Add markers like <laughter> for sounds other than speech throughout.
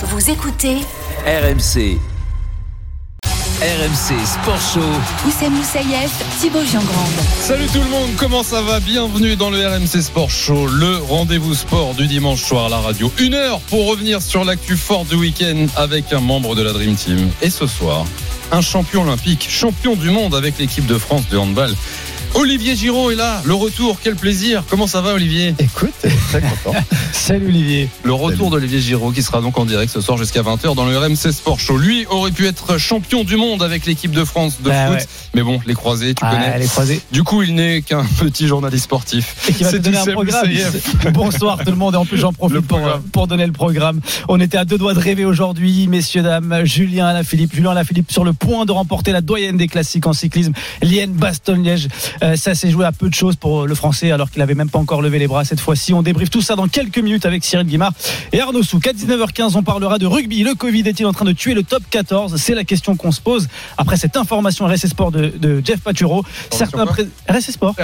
Vous écoutez RMC. RMC Sport Show. Oussem Moussaïef, Thibaut Giangrande. Salut tout le monde, comment ça va? Bienvenue dans le RMC Sport Show, le rendez-vous sport du dimanche soir à la radio. Une heure pour revenir sur l'actu fort du week-end avec un membre de la Dream Team. Et ce soir, un champion olympique, champion du monde avec l'équipe de France de handball. Olivier Giraud est là, le retour, quel plaisir. Comment ça va Olivier? Écoute, très content. <laughs> Salut Olivier. Le retour d'Olivier Giraud qui sera donc en direct ce soir jusqu'à 20h dans le RMC Sport Show. Lui aurait pu être champion du monde avec l'équipe de France de Bah foot. ouais. Mais bon, les croisés, tu Ah, connais. les croisés. Du coup, il n'est qu'un <laughs> petit journaliste sportif. Et qui va te C'est donner un programme. <laughs> Bonsoir tout le monde et en plus j'en profite pour, pour donner le programme. On était à deux doigts de rêver aujourd'hui, messieurs, dames. Julien Alaphilippe, Julien Alaphilippe sur le point de remporter la doyenne des classiques en cyclisme. Lienne, Bastogne, Liège. Euh, ça s'est joué à peu de choses pour le français alors qu'il avait même pas encore levé les bras cette fois-ci. On débriefe tout ça dans quelques minutes avec Cyril Guimard et Arnaud Souk. À 19h15, on parlera de rugby. Le Covid est-il en train de tuer le top 14 C'est la question qu'on se pose après cette information RSS Sport de, de Jeff Paturo. Certains pré- Sport.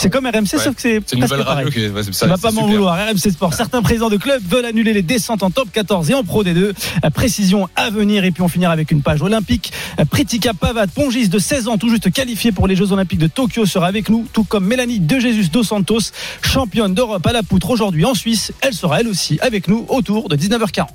C'est comme RMC, Ouais. sauf que c'est C'est une nouvelle radio qui ouais, c'est ça, vas c'est pas m'en vouloir. RMC Sport. Certains présidents de clubs veulent annuler les descentes en top 14 et en Pro D2. Euh, Précision à venir. Et puis on finira avec une page olympique. Euh, Pritika Pavad, pongiste de 16 ans, tout juste qualifiée pour les Jeux Olympiques de Tokyo, avec nous, tout comme Mélanie De Jesus dos Santos, championne d'Europe à la poutre aujourd'hui en Suisse. Elle sera elle aussi avec nous autour de 19h40.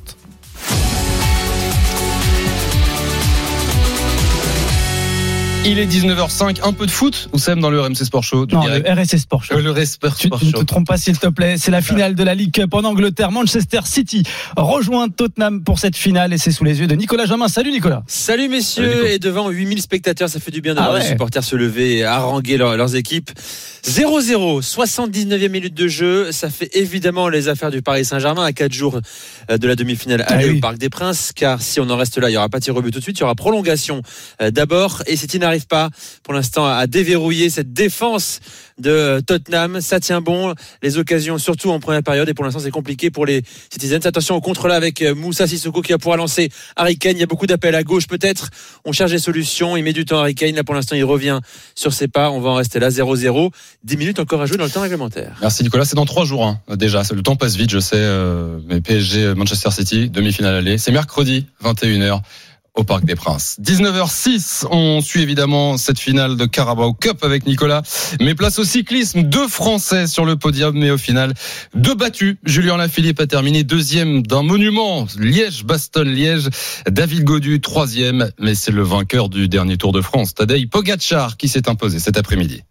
Il est 19h05, un peu de foot, ou Sam dans le RMC Sport Show du Non, direct. le RSS Sport. Show. Euh, le Tu, Sport tu ne te Show. trompes pas s'il te plaît, c'est la finale de la Ligue Cup en Angleterre. Manchester City rejoint Tottenham pour cette finale et c'est sous les yeux de Nicolas Jamin. Salut Nicolas. Salut Salut, messieurs, Nico. et devant 8000 spectateurs, ça fait du bien de Ah voir ouais. les supporters se lever et haranguer leur- leurs équipes. 0-0, 79e minute de jeu, ça fait évidemment les affaires du Paris Saint-Germain à 4 jours euh, de la demi-finale Ah aller oui. au Parc des Princes, car si on en reste là, il n'y aura pas de tir au but tout de suite, il y aura prolongation euh, d'abord, et City n'arrive pas pour l'instant à déverrouiller cette défense de Tottenham, ça tient bon, les occasions surtout en première période, et pour l'instant c'est compliqué pour les Citizens. Attention au contre là avec euh, Moussa Sissoko qui va pouvoir lancer Harry Kane, il y a beaucoup d'appels à gauche peut-être, on cherche des solutions, il met du temps Harry Kane, là pour l'instant il revient sur ses pas, on va en rester là 0-0, 10 minutes encore à jouer dans le temps réglementaire. Merci Nicolas, c'est dans trois jours hein, déjà. Le temps passe vite, je sais. euh, mais PSG, Manchester City, demi-finale aller. C'est mercredi, 21h au Parc des Princes. 19h06, on suit évidemment cette finale de Carabao Cup avec Nicolas. Mais place au cyclisme, deux Français sur le podium, mais au final, deux battus. Julien Lafilippe a terminé deuxième d'un monument, Liège-Bastogne-Liège. David Godu, troisième, mais c'est le vainqueur du dernier Tour de France, Tadej Pogacar, qui s'est imposé cet après-midi.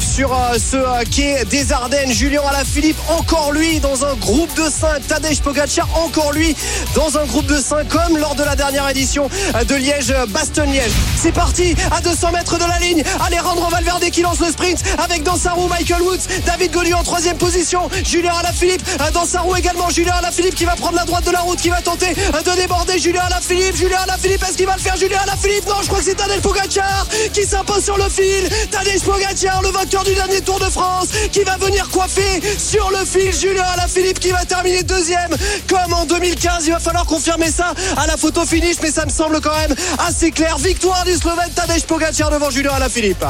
Sur euh, ce euh, quai des Ardennes. Julien Alaphilippe, encore lui dans un groupe de 5. Tadej Pogacar, encore lui dans un groupe de 5 comme lors de la dernière édition euh, de Liège-Bastogne-Liège. C'est parti à 200 mètres de la ligne. Alejandro Valverde qui lance le sprint avec dans sa roue Michael Woods. David Gaudu en troisième position. Julien Alaphilippe dans sa roue également. Julien Alaphilippe qui va prendre la droite de la route, qui va tenter de déborder Julien Alaphilippe. Julien Alaphilippe, est-ce qu'il va le faire Julien Alaphilippe? Non, je crois que c'est Tadej Pogacar qui s'impose sur le fil. Tadej Pogacar, le vainqueur du dernier Tour de France, qui va venir coiffer sur le fil Julien Alaphilippe qui va terminer deuxième comme en 2015. Il va falloir confirmer ça à la photo finish, mais ça me semble quand même assez clair. Victoire du Slovène Tadej Pogacar devant Julien Alaphilippe.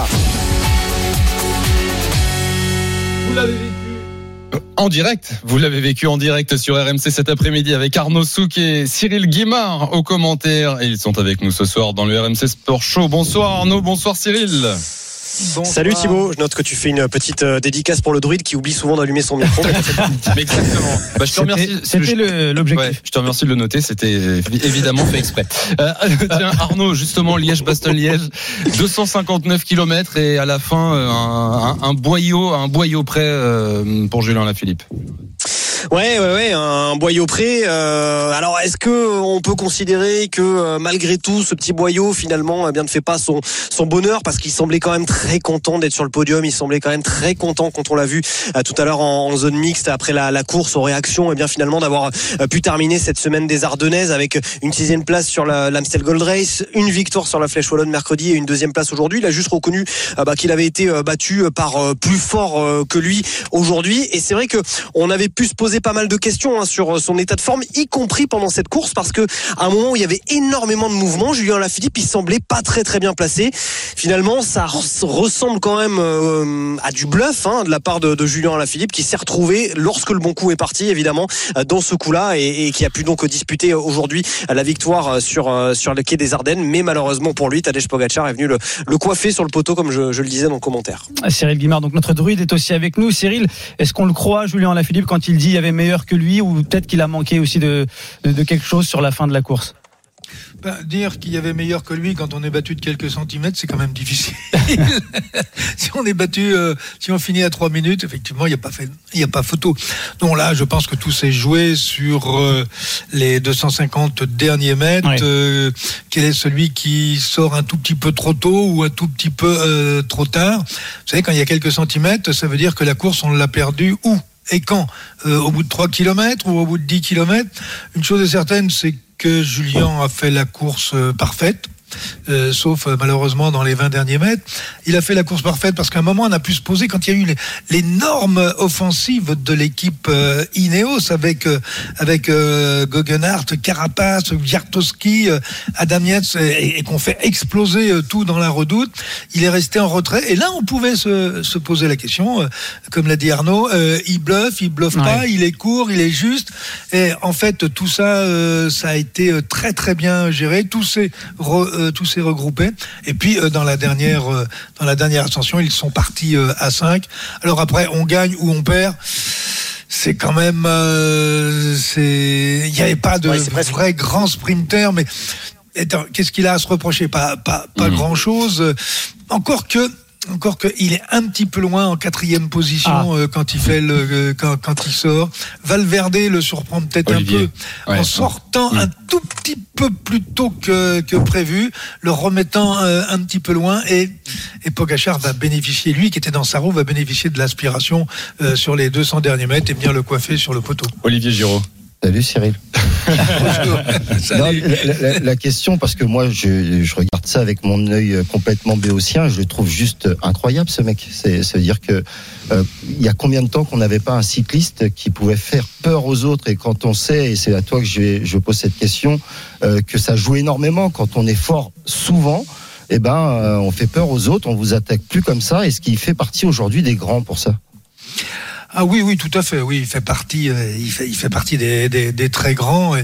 En direct, vous l'avez vécu en direct sur RMC cet après-midi avec Arnaud Souk et Cyril Guimard aux commentaires. Et ils sont avec nous ce soir dans le RMC Sport Show. Bonsoir Arnaud, bonsoir Cyril. Salut Thibaut, je note que tu fais une petite euh, dédicace pour le druide qui oublie souvent d'allumer son micro. <laughs> Mais exactement. Bah, je te remercie. C'était l'objectif. Ouais, je te remercie de le noter, c'était évidemment fait exprès. Euh, <laughs> tiens, Arnaud, justement, Liège-Bastogne-Liège, 259 km et à la fin, euh, un, un, un boyau, un boyau prêt euh, pour Julien Lafilippe. Ouais, ouais, ouais, un boyau prêt. Euh, alors, est-ce que on peut considérer que euh, malgré tout, ce petit boyau finalement, eh bien, ne fait pas son son bonheur? Parce qu'il semblait quand même très content d'être sur le podium. Il semblait quand même très content quand on l'a vu euh, tout à l'heure en, en zone mixte après la, la course aux réactions, et bien finalement d'avoir euh, pu terminer cette semaine des Ardennaises avec une sixième place sur la- l'Amstel Gold Race, une victoire sur la Flèche Wallonne mercredi et une deuxième place aujourd'hui. Il a juste reconnu euh, bah, qu'il avait été battu par plus fort que lui aujourd'hui. Et c'est vrai que on avait pu se poser pas mal de questions hein, sur son état de forme, y compris pendant cette course, parce que à un moment où il y avait énormément de mouvements, Julien Lafilippe, il semblait pas très très bien placé. Finalement, ça ressemble quand même euh, à du bluff hein, de la part de, de Julien Lafilippe, qui s'est retrouvé lorsque le bon coup est parti, évidemment, dans ce coup-là, et, et, qui a pu donc disputer aujourd'hui la victoire sur sur le quai des Ardennes. Mais malheureusement pour lui, Tadej Pogacar est venu le, coiffer sur le poteau, comme je, le disais dans le commentaire. Cyril Guimard, donc notre druide est aussi avec nous. Cyril, est-ce qu'on le croit, Julien Lafilippe, quand il dit avait meilleur que lui, ou peut-être qu'il a manqué aussi de, de, de quelque chose sur la fin de la course? Ben, dire qu'il y avait meilleur que lui quand on est battu de quelques centimètres, c'est quand même difficile. <laughs> si on est battu, euh, si on finit à trois minutes, effectivement, il n'y a pas fait, il n'y a pas photo. Donc là, je pense que tout s'est joué sur euh, les 250 derniers mètres. Ouais. Euh, quel est celui qui sort un tout petit peu trop tôt ou un tout petit peu trop tard? Vous savez, quand il y a quelques centimètres, ça veut dire que la course, on l'a perdue où? Et quand euh, Au bout de 3 km ou au bout de 10 km Une chose est certaine, c'est que Julien a fait la course euh, parfaite. Euh, sauf euh, malheureusement dans les 20 derniers mètres. Il a fait la course parfaite parce qu'à un moment on a pu se poser quand il y a eu l'énorme offensive de l'équipe euh, Ineos avec avec Guggenhardt, Carapace, Wiartowski, euh, Adam Yates et, et qu'on fait exploser tout dans la redoute. Il est resté en retrait et là on pouvait se, se poser la question, comme l'a dit Arnaud, il bluffe, il bluffe Ouais. pas, il est court, il est juste. Et en fait tout ça ça a été très très bien géré. Tout s'est re- tout s'est regroupé. Et puis euh, dans la dernière euh, dans la dernière ascension ils sont partis euh, à 5 Alors après on gagne ou on perd. C'est quand même, euh, c'est, il n'y avait pas de Ouais, presque- vrai grand sprinter, mais qu'est-ce qu'il a à se reprocher? Pas, pas, pas Mhm. grand chose. Encore que, encore que, il est un petit peu loin en quatrième position euh, quand il fait le, euh, quand, quand il sort. Valverde le surprend peut-être un peu Ouais. en sortant Mhm. un tout petit peu plus tôt que, que prévu, le remettant euh, un petit peu loin et, et Pogachar va bénéficier, lui qui était dans sa roue, va bénéficier de l'aspiration euh, sur les 200 derniers mètres et venir le coiffer sur le poteau. Olivier Giraud. <laughs> Salut Cyril. Non, la, la- la question, parce que moi, je, je regarde ça avec mon œil euh, complètement béotien, je le trouve juste incroyable, ce mec. C'est se dire que euh, il y a combien de temps qu'on n'avait pas un cycliste qui pouvait faire peur aux autres? Et quand on sait, et c'est à toi que je, pose cette question, euh, que ça joue énormément quand on est fort souvent. Eh ben, euh, on fait peur aux autres, on vous attaque plus comme ça, et ce qui fait partie aujourd'hui des grands pour ça. Ah oui, oui, tout à fait. Oui, il fait partie, euh, il fait, partie des, très grands.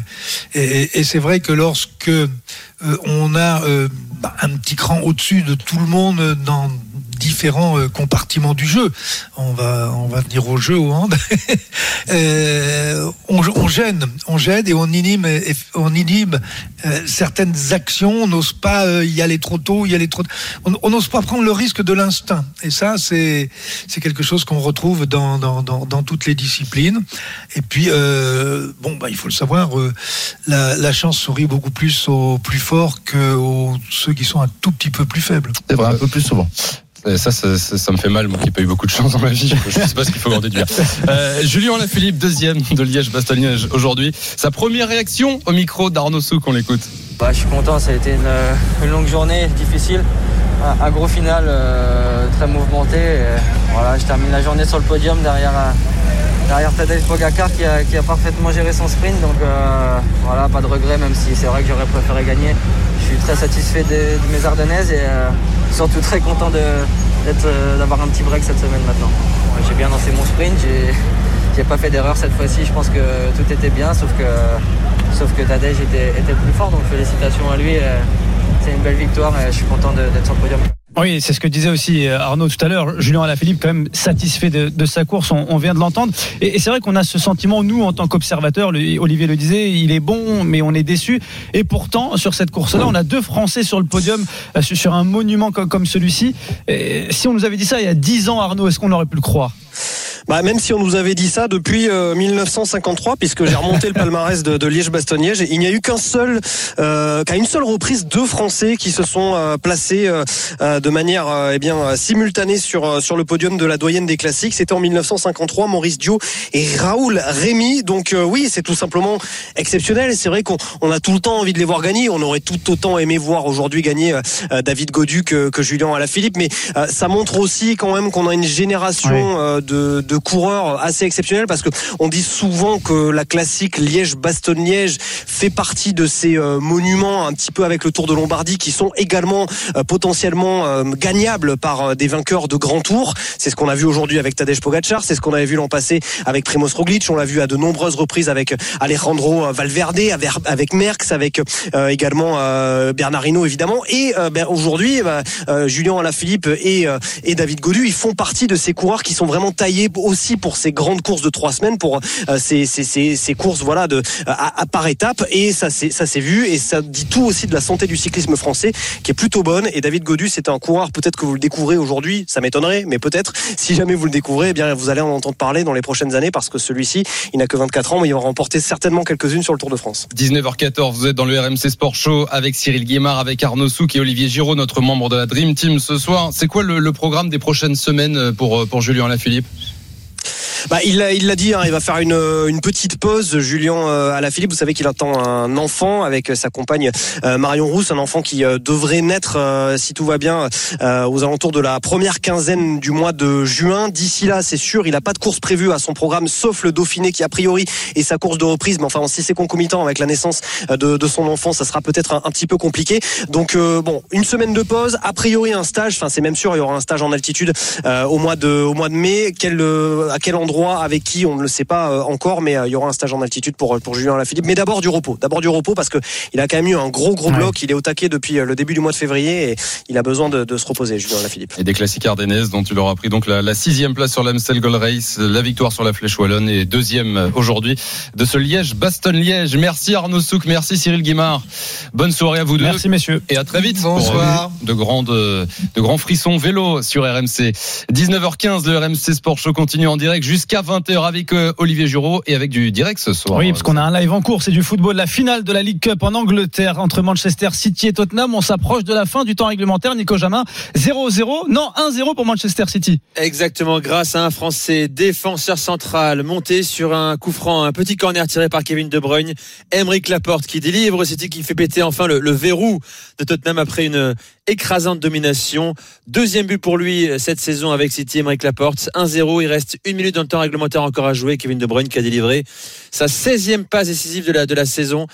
Et c'est vrai que lorsque euh, on a euh, bah, un petit cran au-dessus de tout le monde dans différents euh, compartiments du jeu, on va, on va venir au jeu au hand. <laughs> Euh, on, gêne, on gêne et on inhibe, euh, certaines actions. On n'ose pas y aller trop tôt, y aller trop. On n'ose pas prendre le risque de l'instinct. Et ça, c'est c'est quelque chose qu'on retrouve dans, dans, dans, toutes les disciplines. Et puis, bon, bah, il faut le savoir, la, la chance sourit beaucoup plus aux plus forts que aux ceux qui sont un tout petit peu plus faibles. C'est vrai, un peu plus souvent. Et Ça, ça, me fait mal, moi qui n'ai pas eu beaucoup de chance dans ma vie. Je ne sais pas ce qu'il faut en déduire. Euh, Julien Lafilippe, deuxième de Liège-Bastogne-Liège aujourd'hui. Sa première réaction au micro d'Arnaud Souk, on l'écoute. Bah, je suis content, ça a été une, une longue journée difficile. Un, gros final euh, très mouvementé. Voilà, je termine la journée sur le podium derrière, euh, derrière Tadej Pogacar qui a, qui a parfaitement géré son sprint. Donc euh, voilà, pas de regret, même si c'est vrai que j'aurais préféré gagner. Je suis très satisfait de, de mes Ardennaises et euh, surtout très content euh, d'avoir un petit break cette semaine maintenant. J'ai bien lancé mon sprint, j'ai pas fait d'erreur cette fois-ci, je pense que tout était bien, sauf que, sauf que Tadej était, était plus fort, donc félicitations à lui. euh, C'est une belle victoire et je suis content d'être sur le podium. Oui, c'est ce que disait aussi euh, Arnaud tout à l'heure. Julien Alaphilippe, quand même satisfait de, sa course, on, vient de l'entendre. Et, c'est vrai qu'on a ce sentiment, nous, en tant qu'observateurs, Olivier le disait, il est bon, mais on est déçu. Et pourtant, sur cette course-là, on a deux Français sur le podium, euh, sur, un monument comme, celui-ci. Si on nous avait dit ça il y a 10 ans, Arnaud, est-ce qu'on aurait pu le croire? Bah, même si on nous avait dit ça depuis euh, 1953, puisque j'ai remonté le palmarès de, de Liège-Bastogne-Liège, il n'y a eu qu'un seul, euh, qu'à une seule reprise, deux Français qui se sont euh, placés euh, euh, de manière euh, eh bien simultanée sur sur le podium de la doyenne des classiques. C'était en 1953, Maurice Dio et Raoul Rémy. Donc euh, oui, c'est tout simplement exceptionnel. C'est vrai qu'on on a tout le temps envie de les voir gagner. On aurait tout autant aimé voir aujourd'hui gagner David Godu que, que Julien Alaphilippe, mais euh, ça montre aussi quand même qu'on a une génération Ouais. De, de coureurs assez exceptionnels parce que on dit souvent que la classique Liège-Bastogne-Liège fait partie de ces euh, monuments un petit peu avec le Tour de Lombardie qui sont également euh, potentiellement euh, gagnables par des vainqueurs de grands tours. C'est ce qu'on a vu aujourd'hui avec Tadej Pogacar, c'est ce qu'on avait vu l'an passé avec Primoz Roglic, on l'a vu à de nombreuses reprises avec Alejandro Valverde, avec, Merckx, avec également Bernard Hinault évidemment et ben, aujourd'hui Julien Alaphilippe et, et David Godu ils font partie de ces coureurs qui sont vraiment taillés aussi pour ces grandes courses de trois semaines pour euh, ces, courses voilà de à, par étape et ça s'est vu et ça dit tout aussi de la santé du cyclisme français qui est plutôt bonne. Et David Godu c'est un coureur peut-être que vous le découvrez aujourd'hui ça m'étonnerait mais peut-être. Si jamais vous le découvrez eh bien vous allez en entendre parler dans les prochaines années parce que celui-ci il n'a que 24 ans mais il va remporter certainement quelques-unes sur le Tour de France. 19h14, vous êtes dans le RMC Sport Show avec Cyril Guimard, avec Arnaud Souk et Olivier Giraud, notre membre de la Dream Team ce soir. C'est quoi le, le programme des prochaines semaines pour, pour Julien Lafilippe? Bah, il l'a dit, hein, il va faire une, une petite pause. Julien euh, Alaphilippe, vous savez qu'il attend un enfant avec sa compagne euh, Marion Rousse, un enfant qui euh, devrait naître, euh, si tout va bien, aux alentours de la première quinzaine du mois de juin. D'ici là, c'est sûr, il n'a pas de course prévue à son programme, sauf le Dauphiné qui a priori est sa course de reprise. Mais enfin, si c'est concomitant avec la naissance de, de son enfant, ça sera peut-être un, petit peu compliqué. Donc bon, une semaine de pause, a priori un stage. Enfin, c'est même sûr, il y aura un stage en altitude au mois de au mois de mai. Quel, à quel endroit, avec qui, on ne le sait pas euh, encore, mais euh, il y aura un stage en altitude pour pour Julien Lafilippe. Mais d'abord du repos, d'abord du repos parce que il a quand même eu un gros gros Ouais. bloc. Il est au taquet depuis euh, le début du mois de février et il a besoin de, de se reposer, Julien Lafilippe. Et des classiques ardennaises dont il aura pris donc la, la sixième place sur l'Amstel Gold Race, la victoire sur la Flèche Wallonne et deuxième euh, aujourd'hui de ce Liège-Bastogne-Liège. Merci Arnaud Souk, merci Cyril Guimard. Bonne soirée à vous deux. Merci messieurs. Et à très vite. Bonsoir. Pour, euh, de grandes, de grands frissons vélo sur RMC. 19h15, le RMC Sport Show continue en direct jusqu'à 20h avec euh, Olivier Giraud et avec du direct ce soir. Oui, parce qu'on a un live en cours, c'est du football, la finale de la League Cup en Angleterre entre Manchester City et Tottenham. On s'approche de la fin du temps réglementaire. Nico Jamin, 0-0, non 1-0 pour Manchester City. Exactement, grâce à un Français défenseur central monté sur un coup franc, un petit corner tiré par Kevin De Bruyne. Emeric Laporte qui délivre City qui fait péter enfin le, le verrou de Tottenham après une écrasante domination. Deuxième but pour lui cette saison avec City, Emeric Laporte. 1-0, il reste une minute dans le temps réglementaire encore à jouer. Kevin De Bruyne qui a délivré sa 16e passe décisive de la, de la saison,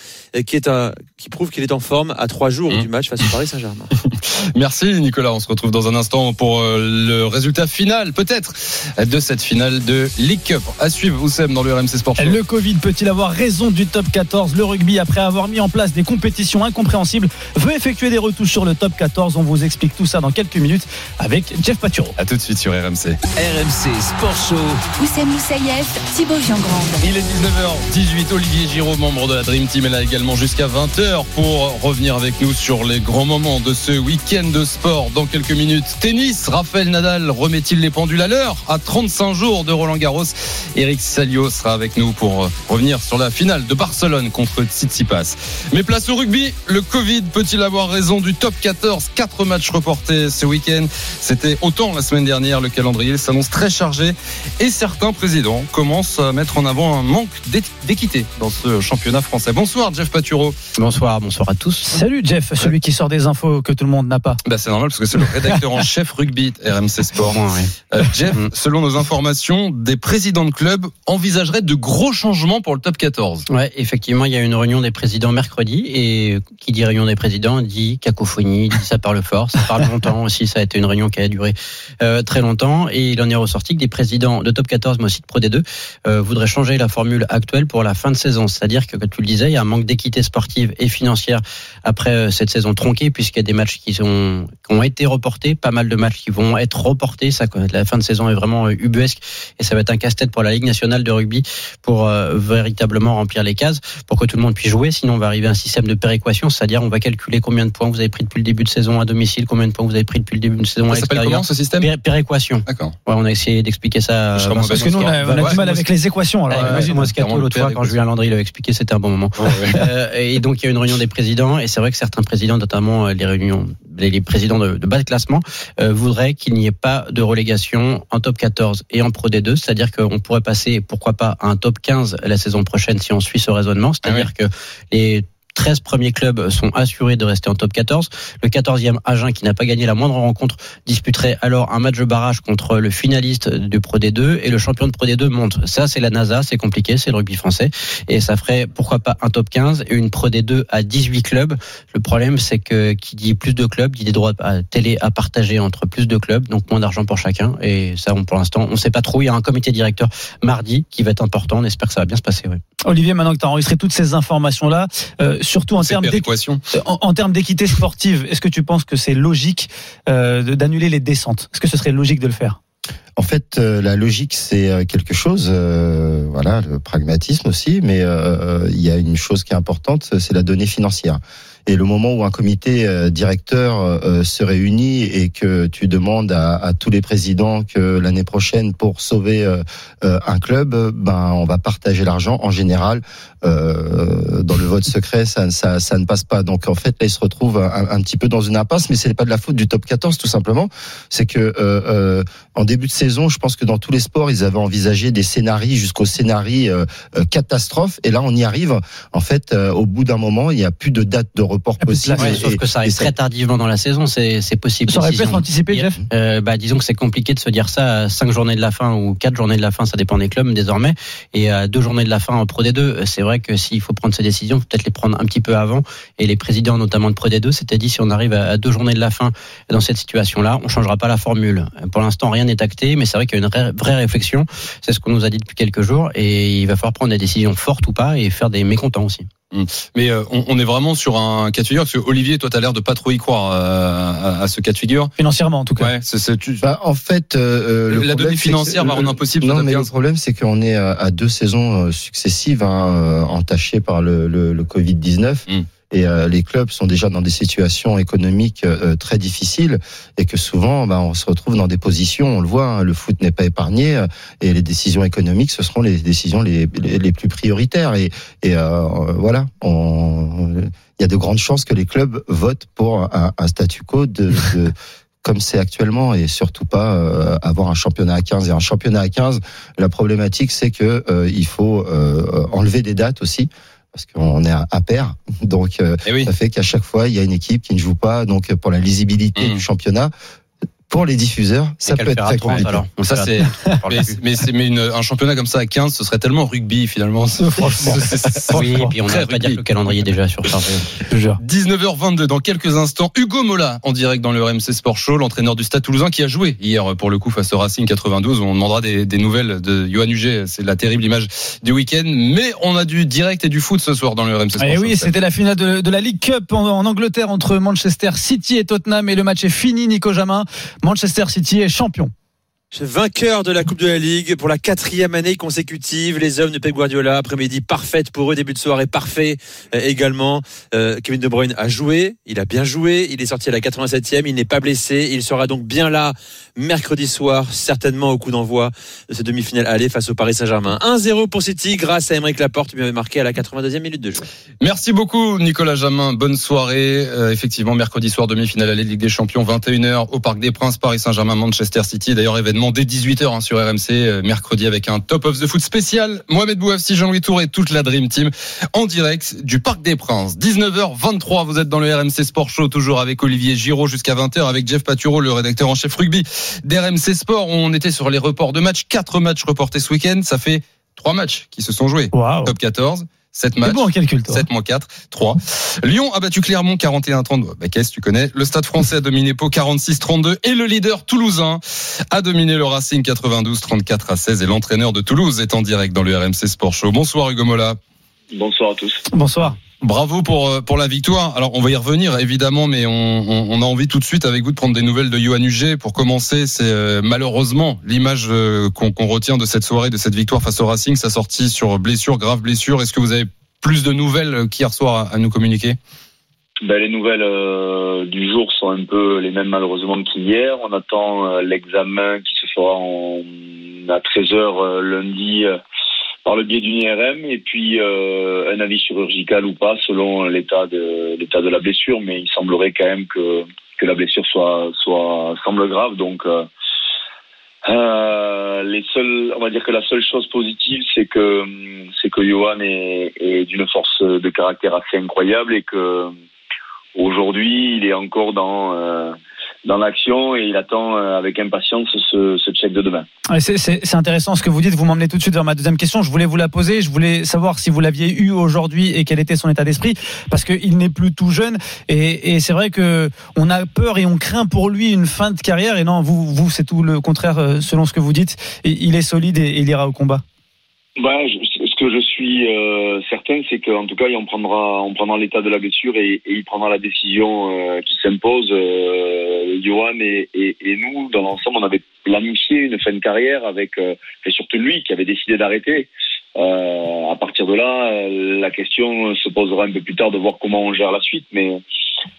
qui, est un, qui prouve qu'il est en forme à trois jours Mmh. du match face au Paris Saint-Germain. <laughs> Merci Nicolas, on se retrouve dans un instant pour euh, le résultat final peut-être de cette finale de League Cup. À suivre Oussem dans le RMC Sport Show. Le Covid peut-il avoir raison du top 14 Le rugby, après avoir mis en place des compétitions incompréhensibles, veut effectuer des retouches sur le top 14. On vous explique tout ça dans quelques minutes avec Jeff Paturo. À tout de suite sur RMC. RMC Sport Show. Oussem Moussaïef, Il est 19h18, Olivier Giraud, membre de la Dream Team, est là également jusqu'à 20h pour revenir avec nous sur les grands moments de ce week-end de sport. Dans quelques minutes, tennis, Raphaël Nadal remet-il les pendules à l'heure? À 35 jours de Roland Garros Eric Salio sera avec nous pour revenir sur la finale de Barcelone contre Tsitsipas. Mais place au rugby, le Covid peut-il avoir raison du top 14 Quatre matchs reportés ce week-end. C'était autant la semaine dernière, le calendrier s'annonce très chargé. Et certains présidents commencent à mettre en avant un manque d'équité dans ce championnat français. Bonsoir Jeff Paturo. Bonsoir, bonsoir à tous. Salut Jeff, celui qui sort des infos que tout le monde n'a pas. Bah, c'est normal parce que c'est le rédacteur en <laughs> chef rugby RMC Sport. Ouais. Euh, Jeff, Mm. selon nos informations, des présidents de clubs envisageraient de gros changements pour le top 14. Ouais, effectivement, il y a une réunion des présidents mercredi et qui dit réunion des présidents dit cacophonie, dit ça parle fort, ça parle longtemps aussi. Ça a été une réunion qui a duré euh, très longtemps et il en est ressorti que des présidents de top 14, mais aussi de Pro D2, euh, voudraient changer la formule actuelle pour la fin de saison. C'est-à-dire que, comme tu le disais, il y a un manque d'équité sportive et financière après euh, cette saison tronquée puisqu'il y a des matchs qui, sont, qui ont été reportés, pas mal de matchs qui vont être reportés. Ça, la fin de saison est vraiment euh, ubuesque et ça va être un casse-tête pour la Ligue nationale de rugby pour euh, véritablement remplir les cases, pour que tout le monde puisse jouer. Sinon, on va arriver à un système de péréquation, c'est-à-dire on va calculer combien de points vous avez pris depuis le début de saison à domicile, combien de points vous avez pris depuis le début de saison à Ça s'appelle comment l'extérieur. ce système? Péré- Péréquation. D'accord. Ouais, on a essayé d'expliquer ça. Parce que nous, on a, on a Ouais, du mal ouais, avec les équations. Alors. Moscato, Vraiment l'autre fois, quand Julien Landry l'avait expliqué, c'était un bon moment. Euh, et donc, il y a une réunion des présidents, et c'est vrai que certains présidents, notamment euh, les réunions, les, présidents de, de bas de classement, euh, voudraient qu'il n'y ait pas de relégation en top 14 et en Pro D2, c'est-à-dire qu'on pourrait passer, pourquoi pas, à un top 15 la saison prochaine si on suit ce raisonnement, c'est-à-dire que les 13 premiers clubs sont assurés de rester en top 14. Le 14e Agen, qui n'a pas gagné la moindre rencontre, disputerait alors un match de barrage contre le finaliste du Pro D2 et le champion de Pro D2 monte. Ça, c'est la NASA, c'est compliqué, c'est le rugby français et ça ferait pourquoi pas un top 15 et une Pro D2 à 18 clubs. Le problème, c'est que qui dit plus de clubs dit des droits à télé à partager entre plus de clubs, donc moins d'argent pour chacun. Et ça, on, pour l'instant, on ne sait pas trop. Il y a un comité directeur mardi qui va être important. On espère que ça va bien se passer. Olivier, maintenant que tu as enregistré toutes ces informations-là, euh, surtout en termes en, en termes d'équité sportive, est-ce que tu penses que c'est logique euh, d'annuler les descentes? Est-ce que ce serait logique de le faire? En fait, euh, la logique, c'est euh, quelque chose, euh, voilà, le pragmatisme aussi, mais euh, il y a une chose qui est importante, c'est la donnée financière. Et le moment où un comité euh, directeur euh, se réunit et que tu demandes à, tous les présidents que l'année prochaine, pour sauver euh, euh, un club, euh, ben on va partager l'argent. En général, euh, dans le vote secret, ça, ne passe pas. Donc en fait, là, ils se retrouvent un, petit peu dans une impasse, mais c'est pas de la faute du top 14, tout simplement. C'est que euh, euh, en début de saison, je pense que dans tous les sports, ils avaient envisagé des scénarios jusqu'au scénario euh, euh, catastrophe. Et là, on y arrive. En fait, euh, au bout d'un moment, il n'y a plus de date de report possible. sauf que ça arrive très tardivement dans la saison, c'est possible. Ça aurait pu être anticipé, Jeff Euh, bah, disons que c'est compliqué de se dire ça à cinq journées de la fin ou quatre journées de la fin, ça dépend des clubs désormais, et à deux journées de la fin en Pro D2. C'est vrai que s'il faut prendre ces décisions, faut peut-être les prendre un petit peu avant. Et les présidents, notamment de Pro D2, s'étaient dit si on arrive à à deux journées de la fin dans cette situation-là, on changera pas la formule. Pour l'instant, rien n'est acté, mais c'est vrai qu'il y a une vraie réflexion. C'est ce qu'on nous a dit depuis quelques jours, et il va falloir prendre des décisions fortes ou pas et faire des mécontents aussi. Mais euh, on, on est vraiment sur un cas de figure parce que Olivier, toi, t'as l'air de pas trop y croire euh, à, à ce cas de figure. Financièrement, en tout cas. Ouais, c'est, c'est- tu- Bah, en fait, euh, le la problème, donnée financière va rendre impossible. ce Non, mais le 15. problème, c'est qu'on est à à deux saisons euh, successives hein, euh, entachées par le, le, le Covid-19. Mm. Et euh, les clubs sont déjà dans des situations économiques euh, très difficiles et que souvent, bah, on se retrouve dans des positions, on le voit, hein, le foot n'est pas épargné euh, et les décisions économiques, ce seront les décisions les, les, les plus prioritaires. Et, et euh, voilà, on- il y a de grandes chances que les clubs votent pour un, un statu quo de, de <laughs> comme c'est actuellement et surtout pas euh, avoir un championnat à 15 et un championnat à 15 la problématique c'est que euh, il faut euh, enlever des dates aussi parce qu'on est à, pair donc euh, Eh oui. ça fait qu'à chaque fois il y a une équipe qui ne joue pas donc pour la lisibilité Mm. du championnat pour les diffuseurs ça peut être très 30, compliqué alors. Ça, c'est, à 30, on parle mais, mais, c'est, mais une- un championnat comme ça à 15, ce serait tellement rugby finalement. <laughs> Franchement. Oui, et puis on Très n'arrête pas à dire rugby. que le calendrier est déjà surchargé. Je te jure. 19h22 dans quelques instants. Hugo Mola en direct dans le RMC Sport Show, l'entraîneur du Stade Toulousain qui a joué hier pour le coup face au Racing 92. On demandera des, des nouvelles de Johan Huget. C'est la terrible image du week-end, mais on a du direct et du foot ce soir dans le RMC Sport Et Show. Eh oui, c'était la finale de, de la League Cup en, en Angleterre entre Manchester City et Tottenham et le match est fini, Nico Jamin. Manchester City est champion. Vainqueur de la Coupe de la Ligue pour la quatrième année consécutive. Les hommes de Pep Guardiola, après-midi parfaite pour eux, début de soirée parfait euh, également. Euh, Kevin De Bruyne a joué, il a bien joué, il est sorti à la 87e, il n'est pas blessé, il sera donc bien là mercredi soir, certainement au coup d'envoi de cette demi-finale aller face au Paris Saint-Germain. 1-0 pour City grâce à Emeric Laporte, avait marqué à la 82e minute de jeu. Merci beaucoup Nicolas Jamin. Bonne soirée. Euh, effectivement, mercredi soir, demi-finale aller Ligue des Champions, 21h au Parc des Princes, Paris Saint-Germain, Manchester City. D'ailleurs, événement dès 18h hein, sur RMC, euh, mercredi avec un Top of the Foot spécial. Mohamed Bouafsi, Jean-Louis Tour et toute la Dream Team en direct du Parc des Princes. 19h23, vous êtes dans le RMC Sport Show, toujours avec Olivier Giraud jusqu'à 20h, avec Jeff Paturo, le rédacteur en chef rugby d'RMC Sport. On était sur les reports de matchs, quatre matchs reportés ce week-end. Ça fait trois matchs qui se sont joués. Top 14, 7 C'est matchs. bon en calcul, toi. 7 moins 4, 3. Lyon a battu Clermont 41-30. Bah, qu'est-ce que tu connais Le Stade français a dominé Pau 46-32 et le leader toulousain a dominé le Racing 92 34 à 16 et l'entraîneur de Toulouse est en direct dans le RMC Sport Show. Bonsoir Hugo Mola. Bonsoir à tous. Bonsoir. Bravo pour euh, pour la victoire. Alors on va y revenir évidemment, mais on, a envie tout de suite avec vous de prendre des nouvelles de Johan Huget. Pour commencer, c'est euh, malheureusement l'image euh, qu'on retient de cette soirée, de cette victoire face au Racing, sa sortie sur blessure, grave blessure. Est-ce que vous avez plus de nouvelles qu'hier soir à, nous communiquer? Ben, les nouvelles du jour sont un peu les mêmes malheureusement qu'hier. On attend l'examen qui se fera à 13h lundi par le biais d'une IRM et puis euh, un avis chirurgical ou pas selon l'état de l'état de la blessure. Mais il semblerait quand même que que la blessure soit soit semble grave donc. euh, Euh, les seuls, on va dire que la seule chose positive, c'est que c'est que Johan est, est d'une force de caractère assez incroyable et que aujourd'hui, il est encore dans euh, dans l'action et il attend euh, avec impatience ce, ce check de demain. Ouais, c'est- intéressant ce que vous dites. Vous m'emmenez tout de suite vers ma deuxième question. Je voulais vous la poser. Je voulais savoir si vous l'aviez eu aujourd'hui et quel était son état d'esprit, parce qu'il n'est plus tout jeune. Et, et c'est vrai que on a peur et on craint pour lui une fin de carrière. Et non, vous, vous, c'est tout le contraire euh, selon ce que vous dites. Il est solide et, et il ira au combat. Ouais, je- ce que je suis euh, certain, c'est qu'en tout cas, on prendra, on prendra l'état de la blessure et, il prendra la décision euh, qui s'impose. Euh, Johan et, nous, dans l'ensemble, on avait planifié une fin de carrière avec, et surtout lui qui avait décidé d'arrêter. À partir de là, la question se posera un peu plus tard de voir comment on gère la suite, mais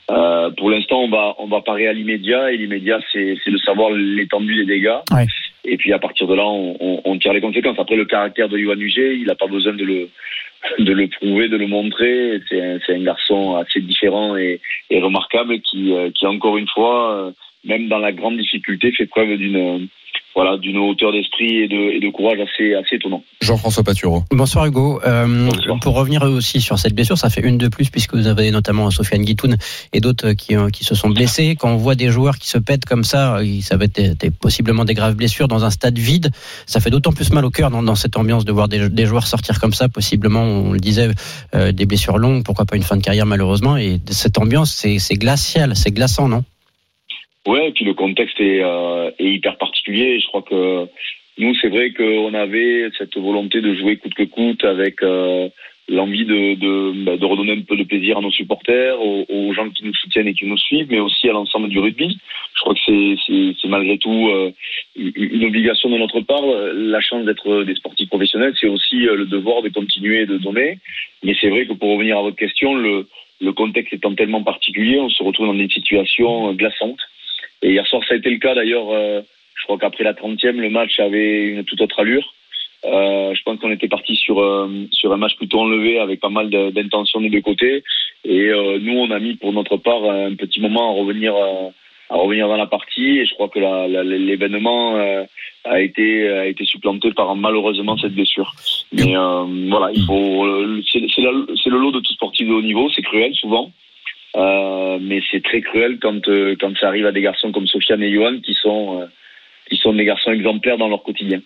pour l'instant, on va, on va parer à l'immédiat et l'immédiat, c'est, de savoir l'étendue des dégâts. Et puis à partir de là, on, on, on tire les conséquences. Après, le caractère de Yohan Huget, il n'a pas besoin de le, de le prouver, de le montrer. C'est un, un garçon assez différent et, et remarquable qui, euh, qui encore une fois, euh, même dans la grande difficulté, fait preuve d'une voilà, d'une hauteur d'esprit et de, et de courage assez, assez étonnant. Jean-François Patureau. Bonsoir Hugo. Euh, Bonsoir. Pour revenir aussi sur cette blessure, ça fait une de plus puisque vous avez notamment Sofiane Guitoun et d'autres qui, euh, qui se sont blessés. Quand on voit des joueurs qui se pètent comme ça, euh, ça va être des- des- possiblement des graves blessures dans un stade vide. Ça fait d'autant plus mal au cœur dans, dans cette ambiance de voir des, des joueurs sortir comme ça, possiblement, on le disait, euh, des blessures longues, pourquoi pas une fin de carrière malheureusement. Et cette ambiance, c'est c'est glacial, c'est glaçant, non? Ouais, et puis le contexte est, euh, est hyper particulier. Je crois que nous, c'est vrai qu'on avait cette volonté de jouer coûte que coûte avec euh, l'envie de, de, bah, de redonner un peu de plaisir à nos supporters, aux, gens qui nous soutiennent et qui nous suivent, mais aussi à l'ensemble du rugby. Je crois que c'est- malgré tout euh, une obligation de notre part. La chance d'être des sportifs professionnels, c'est aussi euh, le devoir de continuer de donner. Mais c'est vrai que pour revenir à votre question, le, le contexte étant tellement particulier, on se retrouve dans des situations euh, glaçantes. Et hier soir, ça a été le cas d'ailleurs. euh, je crois qu'après la 30e, le match avait une toute autre allure. Euh, je pense qu'on était parti sur euh, sur un match plutôt enlevé avec pas mal d'intentions des deux côtés. Et nous, on a mis pour notre part un petit moment à revenir à revenir dans la partie. Et je crois que l'événement a été a été supplanté par malheureusement cette blessure. Mais voilà, c'est le lot de tout sportif de haut niveau. C'est cruel souvent. Euh, mais c'est très cruel quand euh, quand ça arrive à des garçons comme Sofiane et Johan qui sont euh, qui sont des garçons exemplaires dans leur quotidien.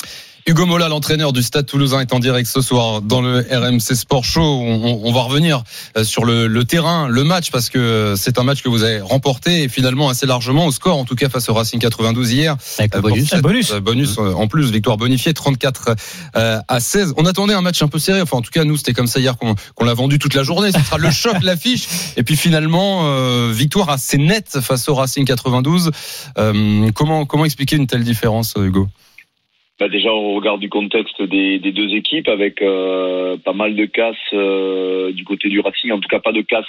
Hugo Mola, l'entraîneur du Stade Toulousain, est en direct ce soir dans le RMC Sport Show. On, on- on va revenir euh, sur le, le terrain, le match, parce que c'est un match que vous avez remporté et finalement assez largement au score, en tout cas face au Racing 92 hier. Avec le Euh, bonus. cette, Un bonus. euh, bonus euh, en plus, victoire bonifiée 34 euh, à 16. On attendait un match un peu serré. Enfin, en tout cas, nous, c'était comme ça hier qu'on qu'on l'a vendu toute la journée. Ce sera le choc, <laughs> l'affiche. Et puis finalement, euh, victoire assez nette face au Racing 92. Euh, comment comment expliquer une telle différence, Hugo? Bah déjà au regard du contexte des, des deux équipes avec euh, pas mal de casses euh, du côté du Racing, en tout cas pas de casse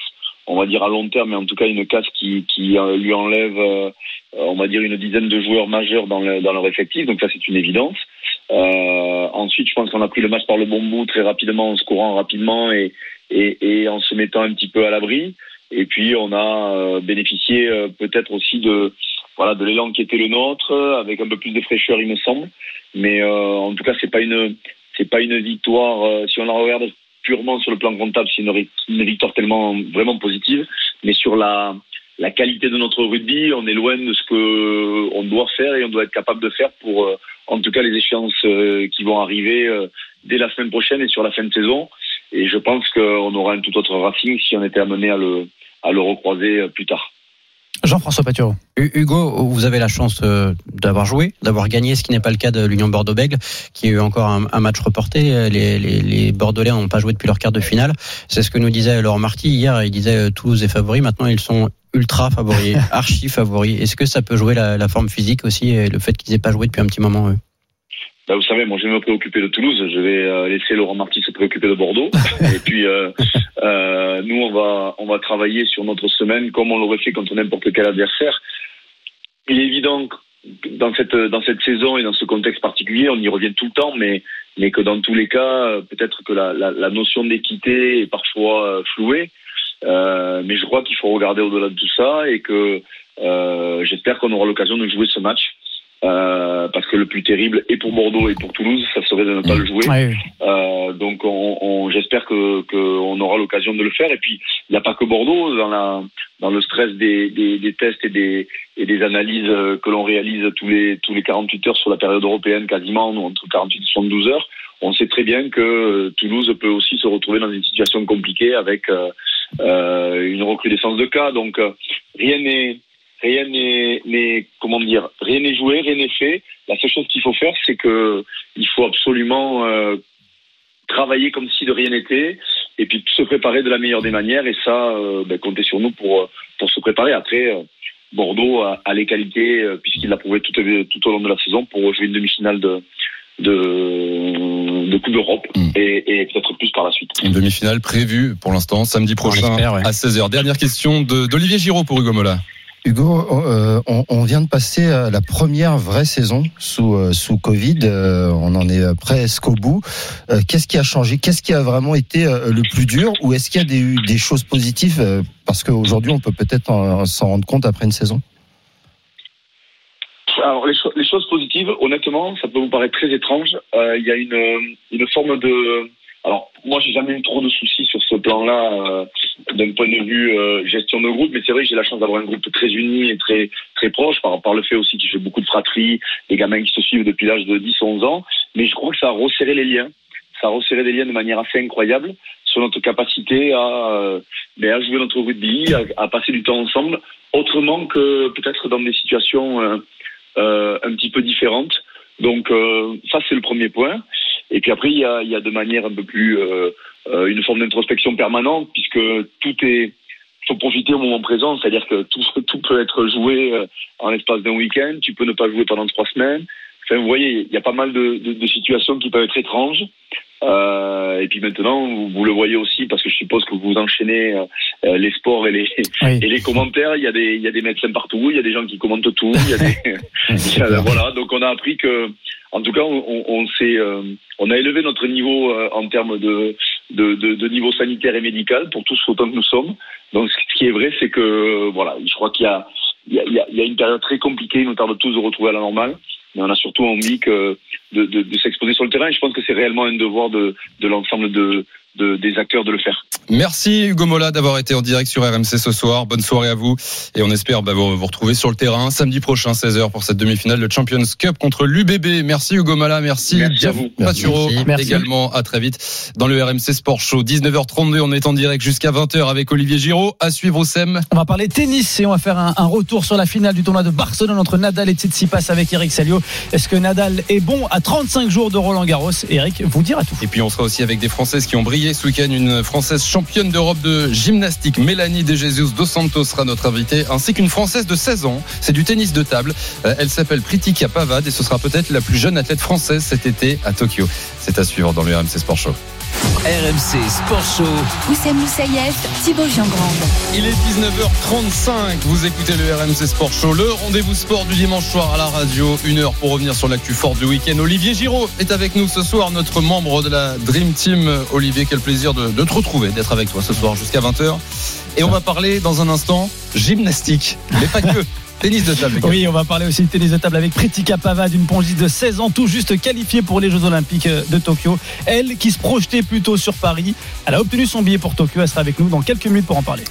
on va dire à long terme, mais en tout cas une casse qui, qui euh, lui enlève, euh, on va dire une dizaine de joueurs majeurs dans, le, dans leur effectif, donc ça c'est une évidence. Euh, ensuite, je pense qu'on a pris le match par le bon bout très rapidement, en se courant rapidement et, et, et en se mettant un petit peu à l'abri. Et puis on a bénéficié peut-être aussi de voilà de l'élan qui était le nôtre, avec un peu plus de fraîcheur, il me semble. Mais euh, en tout cas, c'est pas une c'est pas une victoire. euh, si on la regarde purement sur le plan comptable, c'est une, victoire tellement vraiment positive. Mais sur la la qualité de notre rugby, on est loin de ce que on doit faire et on doit être capable de faire pour euh, en tout cas les échéances euh, qui vont arriver euh, dès la semaine prochaine et sur la fin de saison. Et je pense qu'on aura un tout autre Racing si on était amené à le à le recroiser euh, plus tard. Jean-François Patureau. Hugo, vous avez la chance euh, d'avoir joué, d'avoir gagné, ce qui n'est pas le cas de l'Union Bordeaux-Bègles, qui a eu encore un, un match reporté. Les, les, les Bordelais n'ont pas joué depuis leur quart de finale. C'est ce que nous disait Laurent Marty hier. Il disait euh, Toulouse est favori. Maintenant, ils sont ultra favoris, <laughs> archi favoris. Est-ce que ça peut jouer la, la forme physique aussi et le fait qu'ils n'aient pas joué depuis un petit moment eux? Bah, vous savez, moi je vais me préoccuper de Toulouse, je vais euh, laisser Laurent Marty se préoccuper de Bordeaux. <laughs> Et puis euh, euh, nous on va on va travailler sur notre semaine comme on l'aurait fait contre n'importe quel adversaire. Il est évident que dans cette dans cette saison et dans ce contexte particulier, on y revient tout le temps, mais mais que dans tous les cas, peut-être que la, la, la notion d'équité est parfois euh, flouée. Euh, mais je crois qu'il faut regarder au-delà de tout ça et que euh, j'espère qu'on aura l'occasion de jouer ce match Euh, parce que le plus terrible, et pour Bordeaux et pour Toulouse, ça serait de ne pas le jouer. Ouais. Euh, donc, on, on- j'espère que qu'on aura l'occasion de le faire. Et puis, il n'y a pas que Bordeaux dans la dans le stress des, des, des tests et des et des analyses que l'on réalise tous les tous les 48 heures sur la période européenne, quasiment entre 48 et 72 heures. On sait très bien que Toulouse peut aussi se retrouver dans une situation compliquée avec euh, euh, une recrudescence de cas. Donc, euh, rien n'est rien n'est n'est- comment dire rien n'est joué, rien n'est fait. La seule chose qu'il faut faire, c'est que il faut absolument euh, travailler comme si de rien n'était et puis se préparer de la meilleure des manières et ça euh, ben, comptez sur nous pour euh, pour se préparer après euh, Bordeaux a, a les qualités euh, puisqu'il l'a prouvé tout, au- tout au long de la saison pour jouer une demi-finale de de, de Coupe d'Europe Mm. et, et peut-être plus par la suite. Une demi-finale prévue pour l'instant samedi prochain ouais. à 16h. Dernière question de- d'Olivier Giraud pour Hugo Mola. Hugo, euh, on, vient de passer euh, la première vraie saison sous euh, Covid. On en est presque au bout. Qu'est-ce qui a changé? Qu'est-ce qui a vraiment été le plus dur? Ou est-ce qu'il y a des, eu des choses positives Parce qu'aujourd'hui, on peut peut-être en- s'en rendre compte après une saison? Alors les, cho- les choses positives, honnêtement, ça peut vous paraître très étrange. Il y a une, une forme de. Alors moi, j'ai jamais eu trop de soucis sur ce plan-là euh, d'un point de vue euh, gestion de groupe, mais c'est vrai que j'ai la chance d'avoir un groupe très uni et très très proche par, par le fait aussi que j'ai beaucoup de fratries, des gamins qui se suivent depuis l'âge de 10-11 ans. Mais je crois que ça a resserré les liens. Ça a resserré des liens de manière assez incroyable sur notre capacité à, euh, ben, à jouer notre rugby, à, à passer du temps ensemble, autrement que peut-être dans des situations euh, euh, un petit peu différentes. Donc euh, ça c'est le premier point. Et puis après il y a, y a de manière un peu plus euh, euh, une forme d'introspection permanente puisque tout est faut profiter au moment présent, c'est-à-dire que tout, <laughs> tout peut être joué euh, en l'espace d'un week-end, tu peux ne pas jouer pendant trois semaines. Enfin, vous voyez, il y a pas mal de, de, de situations qui peuvent être étranges. Euh, et puis maintenant, vous, vous le voyez aussi, parce que je suppose que vous enchaînez euh, euh, les sports et les, Oui. et les commentaires. Il y, a des, il y a des médecins partout, il y a des gens qui commentent tout. Il y a des, il y a- voilà, donc on a appris que, en tout cas, on, on, on s'est, euh, on a élevé notre niveau euh, en termes de, de, de, de niveau sanitaire et médical pour tous autant que nous sommes. Donc, ce qui est vrai, c'est que, voilà, je crois qu'il y a, il y, a, il y a- il y a une période très compliquée. Il nous tarde tous de retrouver à la normale. Mais on a surtout envie que de, de, de s'exposer sur le terrain. Et je pense que c'est réellement un devoir de, de l'ensemble de, de, des acteurs de le faire. Merci Hugo Mola d'avoir été en direct sur RMC ce soir. Bonne soirée à vous et on espère bah, vous, vous retrouver sur le terrain samedi prochain 16h pour cette demi-finale de Champions Cup contre l'UBB. Merci Hugo Mola, merci, Merci à vous. Paturo Merci. Merci. également. À très vite dans le RMC Sport Show 19h32. On est en direct jusqu'à 20h avec Olivier Giraud. À suivre au SEM. On va parler tennis et on va faire un, un retour sur la finale du tournoi de Barcelone entre Nadal et Tsitsipas avec Eric Salio. Est-ce que Nadal est bon à 35 jours de Roland Garros? Eric vous dira tout. Et puis on sera aussi avec des Françaises qui ont brillé ce week-end. Une Française championne d'Europe de gymnastique, Mélanie De Jesus dos Santos sera notre invitée, ainsi qu'une Française de 16 ans. C'est du tennis de table. Euh, Elle s'appelle Pritika Pavad et ce sera peut-être la plus jeune athlète française cet été à Tokyo. C'est à suivre dans le RMC Sport Show. RMC Sport Show. Oussem Moussaïef, Thibaut Jean-Grande. Il est 19h35, vous écoutez le RMC Sport Show, le rendez-vous sport du dimanche soir à la radio, une heure pour revenir sur l'actu forte du week-end. Olivier Giraud est avec nous ce soir, notre membre de la Dream Team. Olivier, quel plaisir de, de te retrouver, d'être avec toi ce soir jusqu'à 20h. Et on va parler dans un instant gymnastique, mais pas que. <laughs> Tennis de table. Oui, on va parler aussi de tennis de table avec Pritika Pavad, une pongiste de 16 ans, tout juste qualifiée pour les Jeux Olympiques de Tokyo. Elle qui se projetait plutôt sur Paris. Elle a obtenu son billet pour Tokyo. Elle sera avec nous dans quelques minutes pour en parler.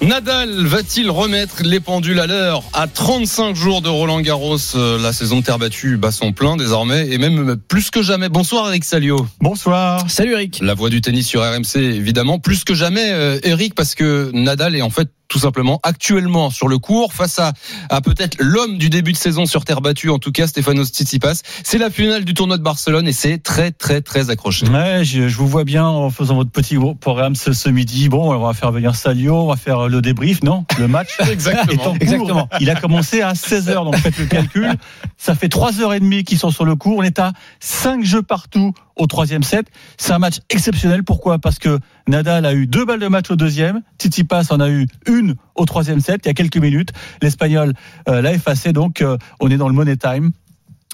Nadal va-t-il remettre les pendules à l'heure? À 35 jours de Roland Garros euh, La saison de terre battue bat son plein désormais et même plus que jamais. Bonsoir Eric Salio. Bonsoir. Salut Eric. La voix du tennis sur RMC, évidemment, plus que jamais, euh, Eric, parce que Nadal est en fait tout simplement actuellement sur le cours face à, à peut-être l'homme du début de saison sur terre battue, en tout cas Stefanos Tsitsipas. C'est la finale du tournoi de Barcelone et c'est très très très accroché. Ouais, je, je vous vois bien en faisant votre petit programme ce, ce midi. Bon, on va faire venir Salio, on va faire le débrief, non? Le match <laughs> Exactement. est en cours. Exactement. Il a commencé à 16h, donc faites le calcul. Ça fait 3h30 qu'ils sont sur le cours. On est à 5 jeux partout au troisième set. C'est un match exceptionnel. Pourquoi? Parce que Nadal a eu deux balles de match au deuxième. Tsitsipas en a eu une au troisième set il y a quelques minutes. L'Espagnol euh, l'a effacé, donc euh, on est dans le money time.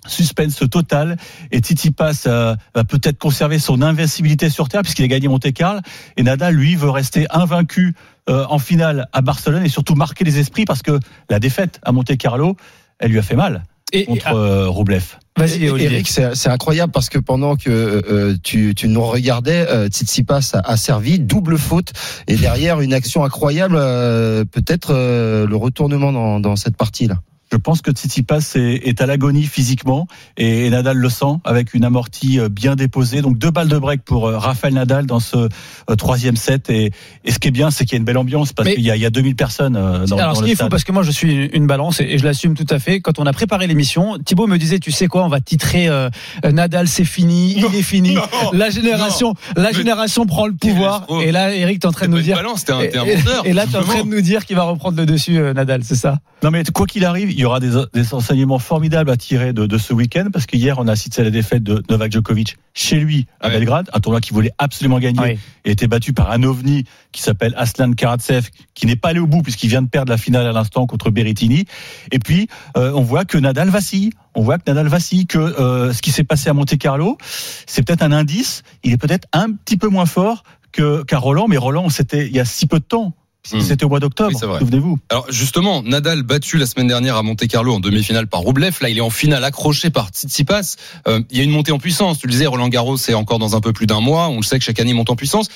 Suspense total et Tsitsipas euh, va peut-être conserver son invincibilité sur terre puisqu'il a gagné Monte-Carlo et Nadal lui veut rester invaincu en finale à Barcelone et surtout marquer les esprits parce que la défaite à Monte-Carlo elle lui a fait mal. Et- contre euh, Roublev. Vas-y. Eric, c'est c'est incroyable parce que pendant que euh, tu, tu nous regardais, euh, Tsitsipas a, a servi double faute et derrière une action incroyable, euh, peut-être euh, le retournement dans, dans cette partie-là. Je pense que Tsitsipas est, est à l'agonie physiquement et, Nadal le sent avec une amortie euh, bien déposée. Donc deux balles de break pour euh, Rafael Nadal dans ce euh, troisième set. Et, et ce qui est bien, c'est qu'il y a une belle ambiance parce qu'il y, a- il y a 2000 personnes dans, Alors, dans ce le stade. parce que moi, je suis une- balance et et je l'assume tout à fait. Quand on a préparé l'émission, Thibaut me disait, tu sais quoi, on va titrer euh, Nadal, c'est fini, il est fini. la génération, la génération prend le pouvoir. Et là, Eric, t'es en train de nous dire. balance, un, t'es un et, menteur. et là, t'es en train de nous dire qu'il va reprendre le dessus, euh, Nadal, c'est ça? Non mais quoi qu'il arrive, il y aura des, des enseignements formidables à tirer de, de ce week-end parce que hier on a assisté à la défaite de Novak Djokovic chez lui à Ouais. Belgrade, un tournoi qu'il voulait absolument gagner Oui. et était battu par un ovni qui s'appelle Aslan Karatsev qui n'est pas allé au bout puisqu'il vient de perdre la finale à l'instant contre Berrettini. Et puis euh, on voit que Nadal vacille. On voit que Nadal vacille, que euh, ce qui s'est passé à Monte Carlo, c'est peut-être un indice. Il est peut-être un petit peu moins fort que qu'à Roland, mais Roland c'était il y a si peu de temps. Hmm. C'était au mois d'octobre, Oui, souvenez-vous. Alors justement, Nadal battu la semaine dernière à Monte Carlo en demi-finale par Roublev. Là, il est en finale accroché par Tsitsipas. Euh, il y a une montée en puissance. Tu le disais, Roland Garros, c'est encore dans un peu plus d'un mois. On le sait que chaque année, il monte en puissance.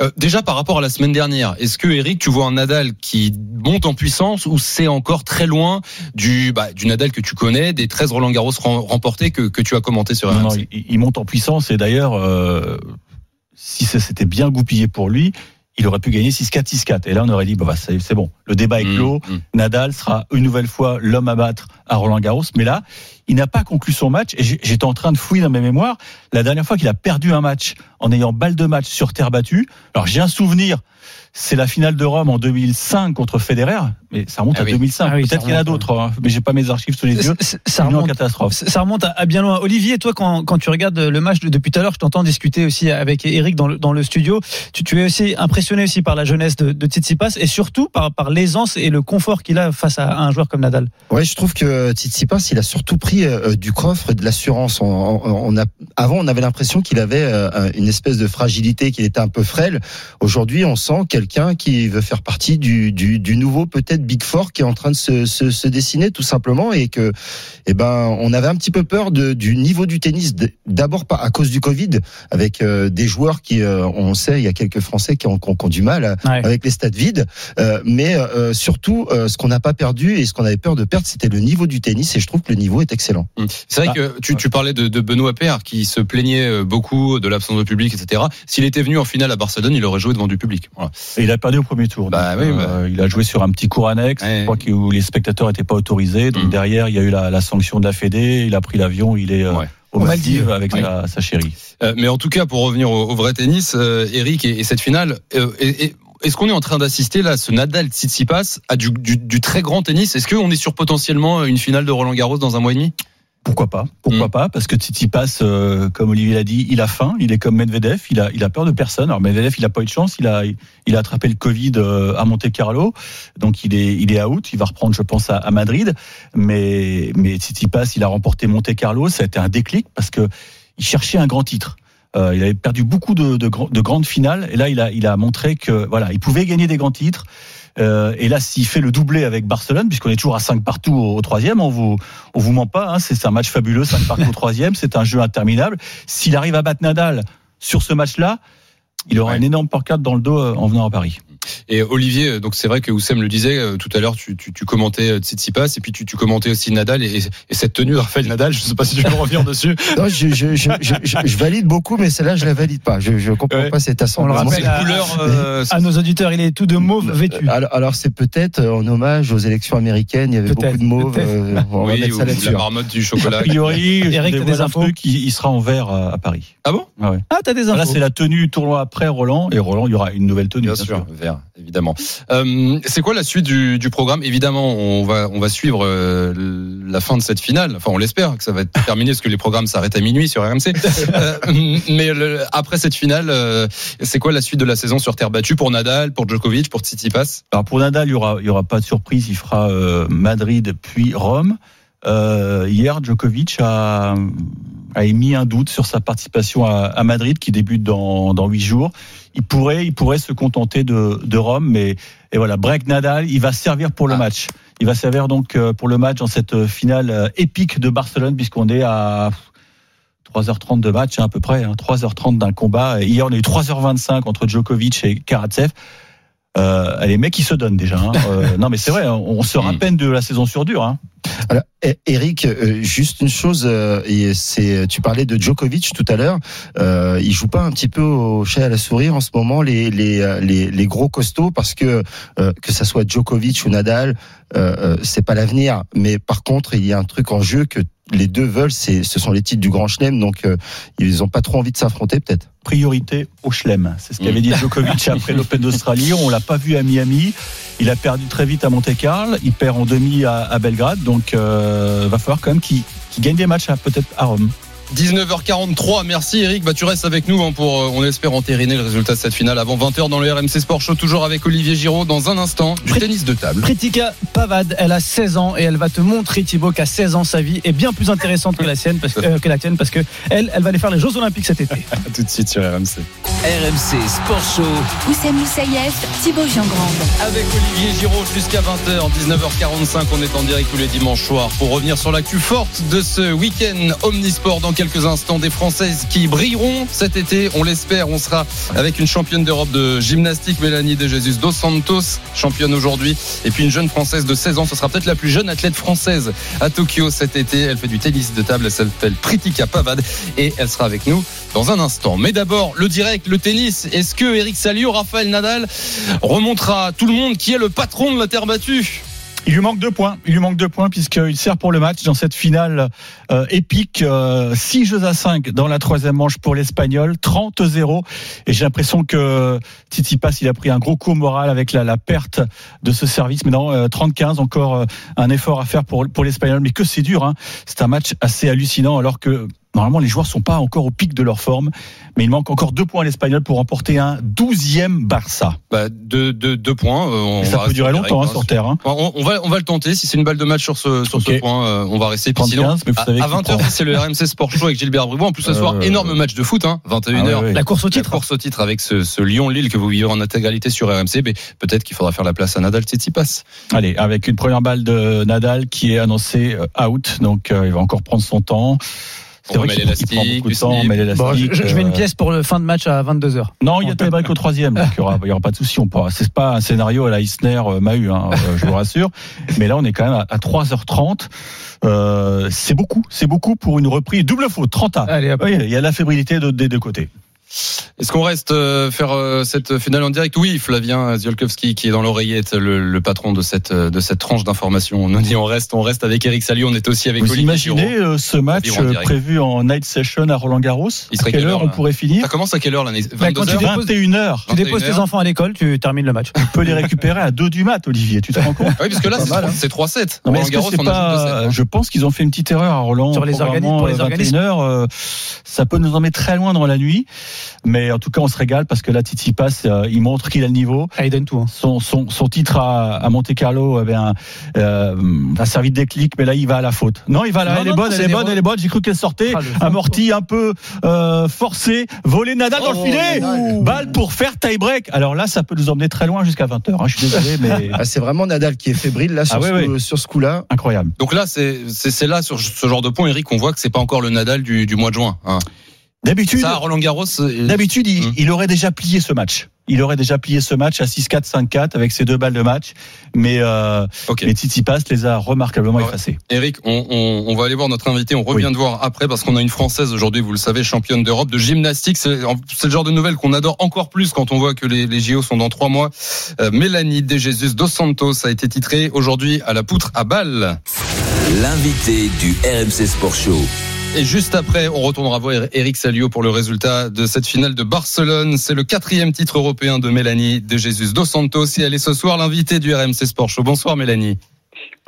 Euh, déjà par rapport à la semaine dernière, est-ce que Eric, tu vois un Nadal qui monte en puissance ou c'est encore très loin du, bah, du Nadal que tu connais, des 13 Roland Garros rem- remportés que, que tu as commenté sur Non, non, RMC il, il monte en puissance et d'ailleurs, euh, si ça s'était bien goupillé pour lui, il aurait pu gagner 6-4, 6-4. Et là, on aurait dit, bah, c'est bon, le débat est Mmh, clos. mmh. Nadal sera une nouvelle fois l'homme à battre à Roland Garros. Mais là, il n'a pas conclu son match. Et j'étais en train de fouiller dans mes mémoires. La dernière fois qu'il a perdu un match en ayant balle de match sur terre battue. Alors, j'ai un souvenir. C'est la finale de Rome en 2005 contre Federer. Mais ça remonte Ah à oui. 2005. Ah oui, Peut-être qu'il y en a d'autres, hein, mais j'ai pas mes archives sous les yeux. Ça- remonte, catastrophe. ça remonte à, à bien loin. Olivier, toi, quand, quand tu regardes le match de- depuis tout à l'heure, je t'entends discuter aussi avec Eric dans le, dans le studio. Tu, tu es aussi impressionné aussi par la jeunesse de, de Tsitsipas et surtout par, par l'aisance et le confort qu'il a face à un joueur comme Nadal. Ouais, je trouve que Tsitsipas, il a surtout pris euh, du coffre et de l'assurance. On, on- on a, avant, on avait l'impression qu'il avait euh, une espèce de fragilité, qu'il était un peu frêle. Aujourd'hui, on sent quelqu'un qui veut faire partie du, du, du nouveau peut-être Big Four qui est en train de se, se, se dessiner tout simplement et que, eh ben, on avait un petit peu peur de, du niveau du tennis. D'abord pas à cause du Covid, avec euh, des joueurs qui, euh, on sait, il y a quelques Français qui ont, qui ont- qui ont du mal Ouais. avec les stades vides. Euh, mais euh, surtout, euh, ce qu'on n'a pas perdu et ce qu'on avait peur de perdre, c'était le niveau du tennis. Et je trouve que le niveau est excellent. Mmh. C'est vrai que tu, tu parlais de, de Benoît Paire qui se plaignait euh, beaucoup de l'absence de public, etc. S'il était venu en finale à Barcelone, il aurait joué devant du public. Voilà. Et il a perdu au premier tour. Bah Donc, oui, euh, Il a joué sur un petit cours annexe, Ouais. je crois que où les spectateurs n'étaient pas autorisés. Donc Mm. derrière, il y a eu la, la sanction de la Fédé. Il a pris l'avion. Il est euh, Ouais. aux Maldives avec sa, sa chérie. Euh, mais en tout cas, pour revenir au, au vrai tennis, euh, Eric et, et cette finale, euh, et- et- est-ce qu'on est en train d'assister là, ce Nadal Tsitsipas, à du, du, du très grand tennis? Est-ce qu'on est sur potentiellement une finale de Roland Garros dans un mois et demi? Pourquoi pas Pourquoi Mm. pas Parce que Tsitsipas, euh, comme Olivier l'a dit, il a faim. Il est comme Medvedev. Il a, il a peur de personne. Alors Medvedev, il a pas eu de chance. Il a, il a attrapé le Covid euh, à Monte Carlo, donc il est, il est out. Il va reprendre, je pense, à, à Madrid. Mais, mais Tsitsipas, il a remporté Monte Carlo. Ça a été un déclic parce que il cherchait un grand titre. Euh, il avait perdu beaucoup de, de, de grandes finales et là il a, il a montré que voilà, il pouvait gagner des grands titres. Euh, et là, s'il fait le doublé avec Barcelone, puisqu'on est toujours à 5 partout au, au troisième, on vous, on vous ment pas. Hein, c'est un match fabuleux, 5 partout au troisième, c'est un jeu interminable. S'il arrive à battre Nadal sur ce match-là, il aura Ouais. une énorme porcade dans le dos euh, en venant à Paris. Et Olivier, euh, donc c'est vrai que Oussem le disait euh, tout à l'heure, tu, tu, tu commentais euh, Tsitsipas et puis tu, tu commentais aussi Nadal et, et cette tenue de Raphaël Nadal. Je sais pas si tu peux revenir dessus. <laughs> Non, je, je, je, je, je- je valide beaucoup, mais celle-là, je la valide pas. Je, je comprends Ouais. pas cet On le rappelle à- couleur. euh, <laughs> À nos auditeurs, il est tout de mauve vêtu. Alors, alors c'est peut-être en hommage aux élections américaines. Il y avait beaucoup de mauve. euh, on va oui, mettre ou ça la marmotte du A chocolat. priori, <laughs> je Eric, t'as des infos truc, il, il sera en vert à, Paris. Ah bon? Ah ouais. Ah, t'as des Là, infos. c'est la tenue tournoi après Roland, et Roland, il y aura une nouvelle tenue. Bien sûr, vert, évidemment. Euh, c'est quoi la suite du, du programme? Évidemment, on va on va suivre euh, la fin de cette finale. Enfin, on l'espère que ça va être terminé parce que les programmes s'arrêtent à minuit sur RMC. <laughs> Euh, mais le- après cette finale, c'est quoi la suite de la saison sur terre battue pour Nadal, pour Djokovic, pour Tsitsipas? Alors pour Nadal, il y aura, il y aura pas de surprise. Il fera Madrid puis Rome. Hier, Djokovic a, a émis un doute sur sa participation à, à Madrid, qui débute dans dans huit jours. Il pourrait, il pourrait se contenter de, de Rome. Mais et voilà, break Nadal, il va servir pour le match. Il va servir donc euh, pour le match dans cette euh, finale euh, épique de Barcelone, puisqu'on est à 3h30 de match hein, à peu près, hein, 3h30 d'un combat. Et hier, on a eu 3h25 entre Djokovic et Karatsev. Euh, les mecs, ils se donnent déjà. Hein. Euh, <laughs> non, mais c'est vrai, on sort à peine de la saison sur dur. Hein. Alors, E- Eric, euh, juste une chose, euh, et c'est, tu parlais de Djokovic tout à l'heure. Euh, il joue pas un petit peu au chat à la souris en ce moment les les euh, les, les gros costauds parce que euh, que ça soit Djokovic ou Nadal, euh, c'est pas l'avenir. Mais par contre, il y a un truc en jeu que les deux veulent, c'est ce sont les titres du Grand Chelem, donc euh, ils ont pas trop envie de s'affronter peut-être. Priorité au Chelem. C'est ce qu'avait Mm. dit Djokovic après l'Open d'Australie. On l'a pas vu à Miami. Il a perdu très vite à Monte Carlo. Il perd en demi à, à Belgrade. Donc, euh, va falloir quand même qu'il qu'il gagne des matchs à- peut-être à Rome. 19h43, merci Eric. Bah, tu restes avec nous hein, pour, euh, on espère entériner le résultat de cette finale avant 20h dans le RMC Sport Show, toujours avec Olivier Giraud dans un instant, du tennis de table. Pritika Pavad, elle a 16 ans et elle va te montrer Thibaut qu'à 16 ans sa vie est bien plus intéressante que la sienne parce que, euh, que la tienne parce que elle, elle va aller faire les Jeux Olympiques cet été. <laughs> Tout de suite sur RMC. RMC Sport Show. Oussem Moussaïef, Thibaut Giangrande. Avec Olivier Giraud jusqu'à 20h, 19h45, on est en direct tous les dimanches soirs pour revenir sur l'actu forte de ce week-end Omnisport dans quelques instants. Des Françaises qui brilleront cet été, on l'espère. On sera avec une championne d'Europe de gymnastique, Mélanie De Jesus dos Santos, championne aujourd'hui. Et puis une jeune Française de 16 ans, ce sera peut-être la plus jeune athlète française à Tokyo cet été. Elle fait du tennis de table, elle s'appelle Pritika Pavad et elle sera avec nous dans un instant. Mais d'abord, le direct, le tennis. Est-ce que Eric Salio, Raphaël Nadal remontera tout le monde qui est le patron de la terre battue? Il lui manque deux points. Il lui manque deux points puisqu'il sert pour le match dans cette finale euh, épique. 6 jeux à 5 dans la troisième manche pour l'Espagnol, 30-0. Et j'ai l'impression que Tsitsipas, il a pris un gros coup moral avec la, perte de ce service. Mais non, euh, 30-15, encore euh, un effort à faire pour, pour l'Espagnol. Mais que c'est dur. Hein. C'est un match assez hallucinant alors que Normalement, les joueurs sont pas encore au pic de leur forme, mais il manque encore deux points à l'Espagnol pour remporter un douzième Barça. bah, deux, deux, deux points. euh, on ça va peut durer longtemps hein, hein. sur Terre. Hein. On, on va, on va le tenter. Si c'est une balle de match sur ce, sur ce point, euh, on va rester. Puis 30, sinon, 15, mais vous à, savez à qui 20h, prend. c'est le RMC Sport Show avec Gilbert Bribois. En plus, ce soir, Euh, énorme match de foot, hein, 21h. Ah. La course au La titre. course au titre avec ce, ce Lyon-Lille que vous vivez en intégralité sur RMC, mais peut-être qu'il faudra faire la place à Nadal Tsitsipas. Allez, avec une première balle de Nadal qui est annoncée euh, out, donc euh, il va encore prendre son temps. On qu'il prend l'élastique, beaucoup du de temps, slip. mais l'élastique. Bon, je, je- mets une euh, pièce pour le fin de match à 22h. Non, il y a tie-break au troisième, donc il y aura, pas de souci. On pourra. C'est pas un scénario à la Isner euh, Mahu, hein, euh, je vous rassure. Mais là, on est quand même à, à 3h30. Euh, c'est beaucoup, c'est beaucoup pour une reprise double faute, 30 A. Allez, hop. Oui, il y a la fébrilité de- des deux côtés. Est-ce qu'on reste euh, faire euh, cette finale en direct? Oui, Flavien Ziolkowski qui est dans l'oreillette, le, le patron de cette euh, de cette tranche d'information. On nous dit on reste, on reste avec Eric Salio. On est aussi avec Vous Olivier imaginez Giraud. euh, ce match en prévu en night session à Roland Garros Il serait À quelle heure heure, on pourrait finir? Ça commence à quelle heure l'année Bah, quand tu 22h déposes- 21h. Tu déposes tes 21h. enfants à l'école, tu termines le match. On peut les récupérer à 2 du mat, Olivier. Tu te rends compte? <laughs> Oui, parce que là, c'est hein. c'est 3-7. Non, mais Roland Garros, c'est on deux sets, hein. je pense qu'ils ont fait une petite erreur à Roland. Sur les Probablement, organi- pour les organismes. 21 heures, euh, ça peut nous emmener très loin dans la nuit. Mais en tout cas, on se régale parce que là, Tsitsipas, euh, il montre qu'il a le niveau. Ah, il donne tout. hein. Son, son, son titre à, à Monte Carlo eh bien, euh, a servi de déclic, mais là, il va à la faute. Non, il va là. Non, elle est non, bonne, elle est bonne, elle est bonne. J'ai cru qu'elle sortait. Ah, Amorti un peu euh, forcé, volé Nadal dans le Oh, filet. Nadal. Balle pour faire tie-break. Alors là, ça peut nous emmener très loin jusqu'à 20h. Je suis désolé, <laughs> mais Ah, c'est vraiment Nadal qui est fébrile là sur, Ah ouais, ce, ouais. sur ce coup-là. incroyable. Donc là, c'est c'est c'est là sur ce genre de point, Eric, qu'on voit que c'est pas encore le Nadal du, du mois de juin. hein. D'habitude, Ça, à Roland Garros. euh, D'habitude, il, il aurait déjà plié ce match. Il aurait déjà plié ce match à 6-4, 5-4 avec ses deux balles de match. Mais, euh, mais Tsitsipas les a remarquablement Ouais. effacés. Eric, on, on, on va aller voir notre invité. On revient Oui. de voir après parce qu'on a une française aujourd'hui, vous le savez, championne d'Europe de gymnastique. C'est le genre de nouvelle qu'on adore encore plus quand on voit que les, les JO sont dans trois mois. Euh, Mélanie De Jesus dos Santos a été titrée aujourd'hui à la poutre à Bâle. L'invité du RMC Sport Show. Et juste après, on retournera voir Eric Salio pour le résultat de cette finale de Barcelone. C'est le quatrième titre européen de Mélanie De Jesus dos Santos et elle est ce soir l'invitée du RMC Sport Show. Bonsoir Mélanie.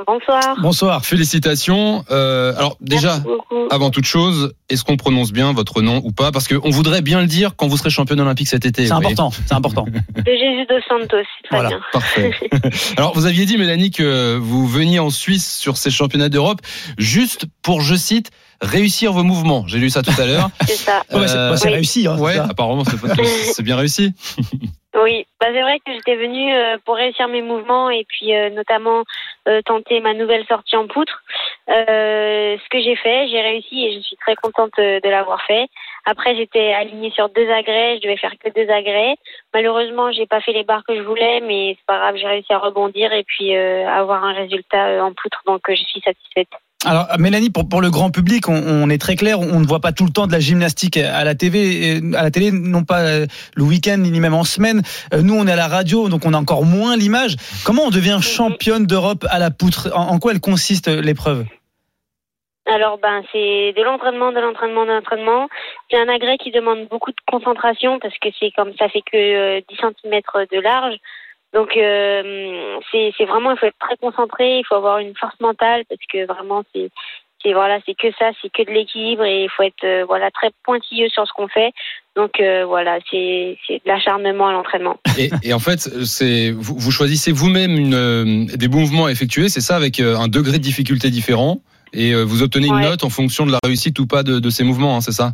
Bonsoir. Bonsoir, félicitations. Euh, alors déjà, Merci beaucoup. avant toute chose, est-ce qu'on prononce bien votre nom ou pas? Parce qu'on voudrait bien le dire quand vous serez championne olympique cet été. C'est important, c'est important. <laughs> De Jésus dos Santos, très Voilà, bien. parfait. <laughs> Alors, vous aviez dit, Mélanie, que vous veniez en Suisse sur ces championnats d'Europe juste pour, je cite, réussir vos mouvements. J'ai lu ça tout à l'heure. <laughs> C'est ça. Ouais, c'est Euh, c'est oui. réussi. Hein, Ouais, apparemment, c'est bien réussi. Oui, bah, c'est vrai que j'étais venue euh, pour réussir mes mouvements et puis euh, notamment euh, tenter ma nouvelle sortie en poutre. Ce que j'ai fait, j'ai réussi et je suis très contente de l'avoir fait. Après, j'étais alignée sur deux agrès, je devais faire que deux agrès. Malheureusement, j'ai pas fait les barres que je voulais, mais c'est pas grave, j'ai réussi à rebondir et puis avoir un résultat en poutre, donc je suis satisfaite. Alors, Mélanie, pour, le grand public, on, est très clair, on ne voit pas tout le temps de la gymnastique à la TV, et à la télé, non pas euh, le week-end ni même en semaine. Euh, Nous, on est à la radio, donc on a encore moins l'image. Comment on devient championne d'Europe à la poutre? En, quoi elle consiste euh, l'épreuve? Alors, ben, c'est de l'entraînement, de l'entraînement, de l'entraînement. C'est un agrès qui demande beaucoup de concentration parce que c'est comme ça fait que euh, 10 cm de large. Donc, euh, c'est vraiment, il faut être très concentré, il faut avoir une force mentale parce que vraiment, c'est voilà, c'est que ça, c'est que de l'équilibre et il faut être euh, voilà très pointilleux sur ce qu'on fait. Donc euh, voilà, c'est de l'acharnement à l'entraînement. <laughs> Et, et en fait, c'est vous, vous choisissez vous-même euh, des mouvements à effectuer, c'est ça, avec un degré de difficulté différent, et vous obtenez une note en fonction de la réussite ou pas de, de ces mouvements, hein, c'est ça?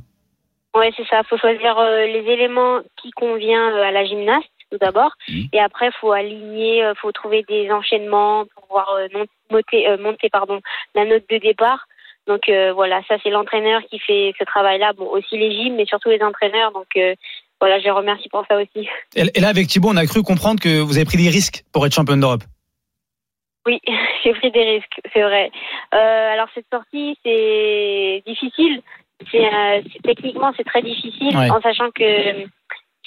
Ouais, c'est ça. faut choisir les éléments qui convient à la gymnaste, tout d'abord. Mhm. Et après, faut aligner, euh, faut trouver des enchaînements pour pouvoir euh, monter, euh, monter pardon, la note de départ. Donc euh, voilà, ça c'est l'entraîneur qui fait ce travail-là. Bon, aussi les gyms, mais surtout les entraîneurs. Donc euh, voilà, je les remercie pour ça aussi. et, là, avec Thibaut, on a cru comprendre que vous avez pris des risques pour être championne d'Europe. Oui, <laughs> j'ai pris des risques, c'est vrai. Alors cette sortie, c'est difficile. C'est techniquement c'est très difficile, Ouais. en sachant que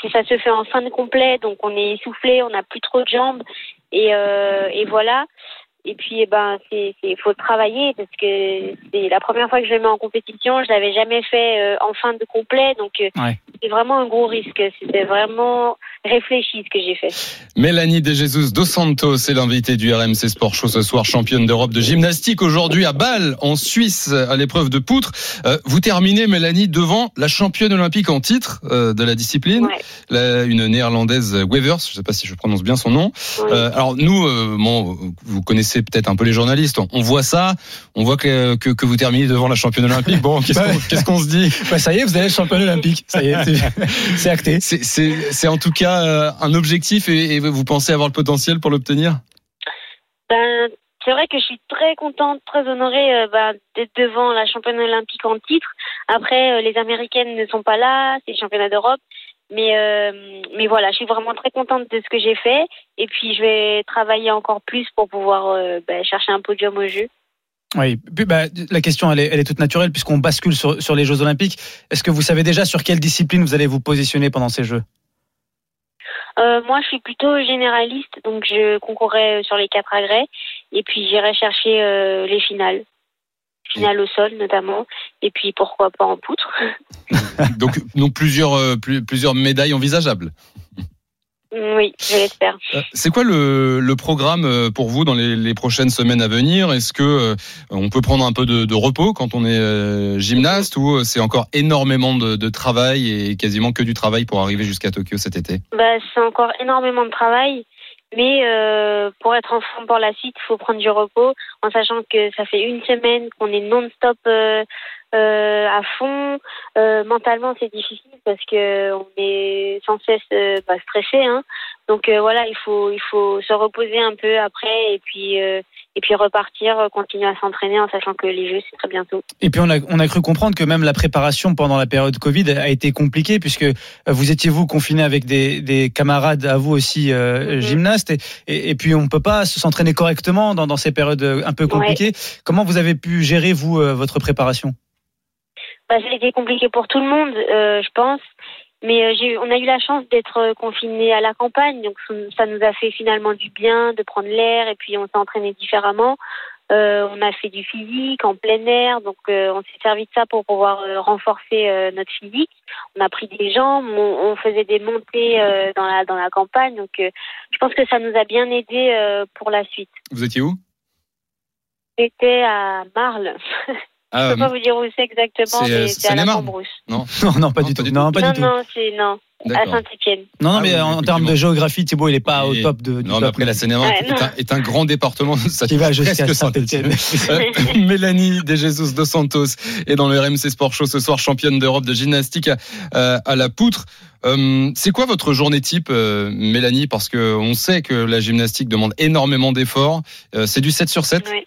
si ça se fait en fin de complet, donc on est essoufflé, on n'a plus trop de jambes, et, euh, et voilà. Et puis, eh ben, c'est, c'est, faut travailler parce que c'est la première fois que je me mets en compétition. Je l'avais jamais fait euh, en fin de complet, donc euh, Ouais. c'est vraiment un gros risque. C'était vraiment réfléchi ce que j'ai fait. Mélanie De Jesus dos Santos est l'invitée du RMC Sport Show ce soir, championne d'Europe de gymnastique aujourd'hui à Bâle, en Suisse, à l'épreuve de poutre. Euh, vous terminez, Mélanie, devant la championne olympique en titre euh, de la discipline, Ouais. la- une néerlandaise Wevers, je ne sais pas si je prononce bien son nom. Euh, alors nous, bon, vous connaissez peut-être un peu les journalistes, on, voit ça, on voit que, que, que vous terminez devant la championne olympique. Bon, qu'est-ce qu'on qu'est-ce qu'on se dit Bah, ça y est, vous allez être championne olympique. Ça y est, c'est- <laughs> c'est acté. C'est- C'est c'est en tout cas euh, un objectif et, et vous pensez avoir le potentiel pour l'obtenir? Ben, c'est vrai que je suis très contente, très honorée euh, ben, d'être devant la championne olympique en titre. Après, euh, les Américaines ne sont pas là, c'est le championnat d'Europe. Mais, euh, mais voilà, je suis vraiment très contente de ce que j'ai fait. Et puis, je vais travailler encore plus pour pouvoir euh, ben, chercher un podium au jeu. Oui, puis, bah, la question elle est, elle est toute naturelle puisqu'on bascule sur, sur les Jeux Olympiques. Est-ce que vous savez déjà sur quelle discipline vous allez vous positionner pendant ces Jeux? Euh, moi, je suis plutôt généraliste, donc je concourrai sur les quatre agrès. Et puis, j'irai chercher les finales. Finale au sol, notamment. Et puis, pourquoi pas en poutre. <laughs> donc, donc plusieurs, euh, plus- plusieurs médailles envisageables. oui, je l'espère. Euh, C'est quoi le, le programme euh, pour vous dans les, les prochaines semaines à venir? Est-ce que euh, on peut prendre un peu de, de repos quand on est euh, gymnaste ou c'est encore énormément de, de travail et quasiment que du travail pour arriver jusqu'à Tokyo cet été? Bah, c'est encore énormément de travail, mais euh, pour être en forme pour la suite, il faut prendre du repos, en sachant que ça fait une semaine qu'on est non-stop euh, euh, à fond. Euh, mentalement, c'est difficile parce que on est sans cesse euh, bah, stressé. Hein. Donc euh, voilà, il faut il faut se reposer un peu après et puis et puis repartir, continuer à s'entraîner en sachant que les jeux c'est très bientôt. Et puis on a, on a cru comprendre que même la préparation pendant la période Covid a été compliquée puisque vous étiez vous confiné avec des, des camarades à vous aussi Mhm. gymnastes et, et, et puis on peut pas se s'entraîner correctement dans, dans ces périodes un peu compliquées. Comment vous avez pu gérer vous votre préparation? Bah, ça a été compliqué pour tout le monde, euh, je pense. Mais euh, j'ai on a eu la chance d'être euh, confinés à la campagne, donc ça- nous a fait finalement du bien de prendre l'air et puis on s'est entraîné différemment. Euh, on a fait du physique en plein air, donc euh, on s'est servi de ça pour pouvoir euh, renforcer euh, notre physique. On a pris des jambes, on, on faisait des montées euh, dans la dans la campagne, donc euh, je pense que ça nous a bien aidé euh, pour la suite. Vous étiez où? C'était à Marle. <laughs> Ah, Je peux pas vous dire où c'est exactement, c'est, euh, mais c'est à la Cambrousse. Non, <laughs> Non, non, pas du tout. Non, pas non, du tout. non, c'est non. À. Saint-Etienne. Non, non, Ah mais oui, en termes de géographie, Thibaut, il est pas au top de, du Non, mais après, la Seine-et-Marne Ouais, est, un, est un grand département. Ça Qui va jusqu'à. Euh, <laughs> Mélanie De Jesus dos Santos est dans le RMC Sport Show ce soir, championne d'Europe de gymnastique à, euh, à la poutre. Euh, c'est quoi votre journée type, euh, Mélanie? Parce que on sait que la gymnastique demande énormément d'efforts. Euh, c'est du 7 sur 7 Ouais.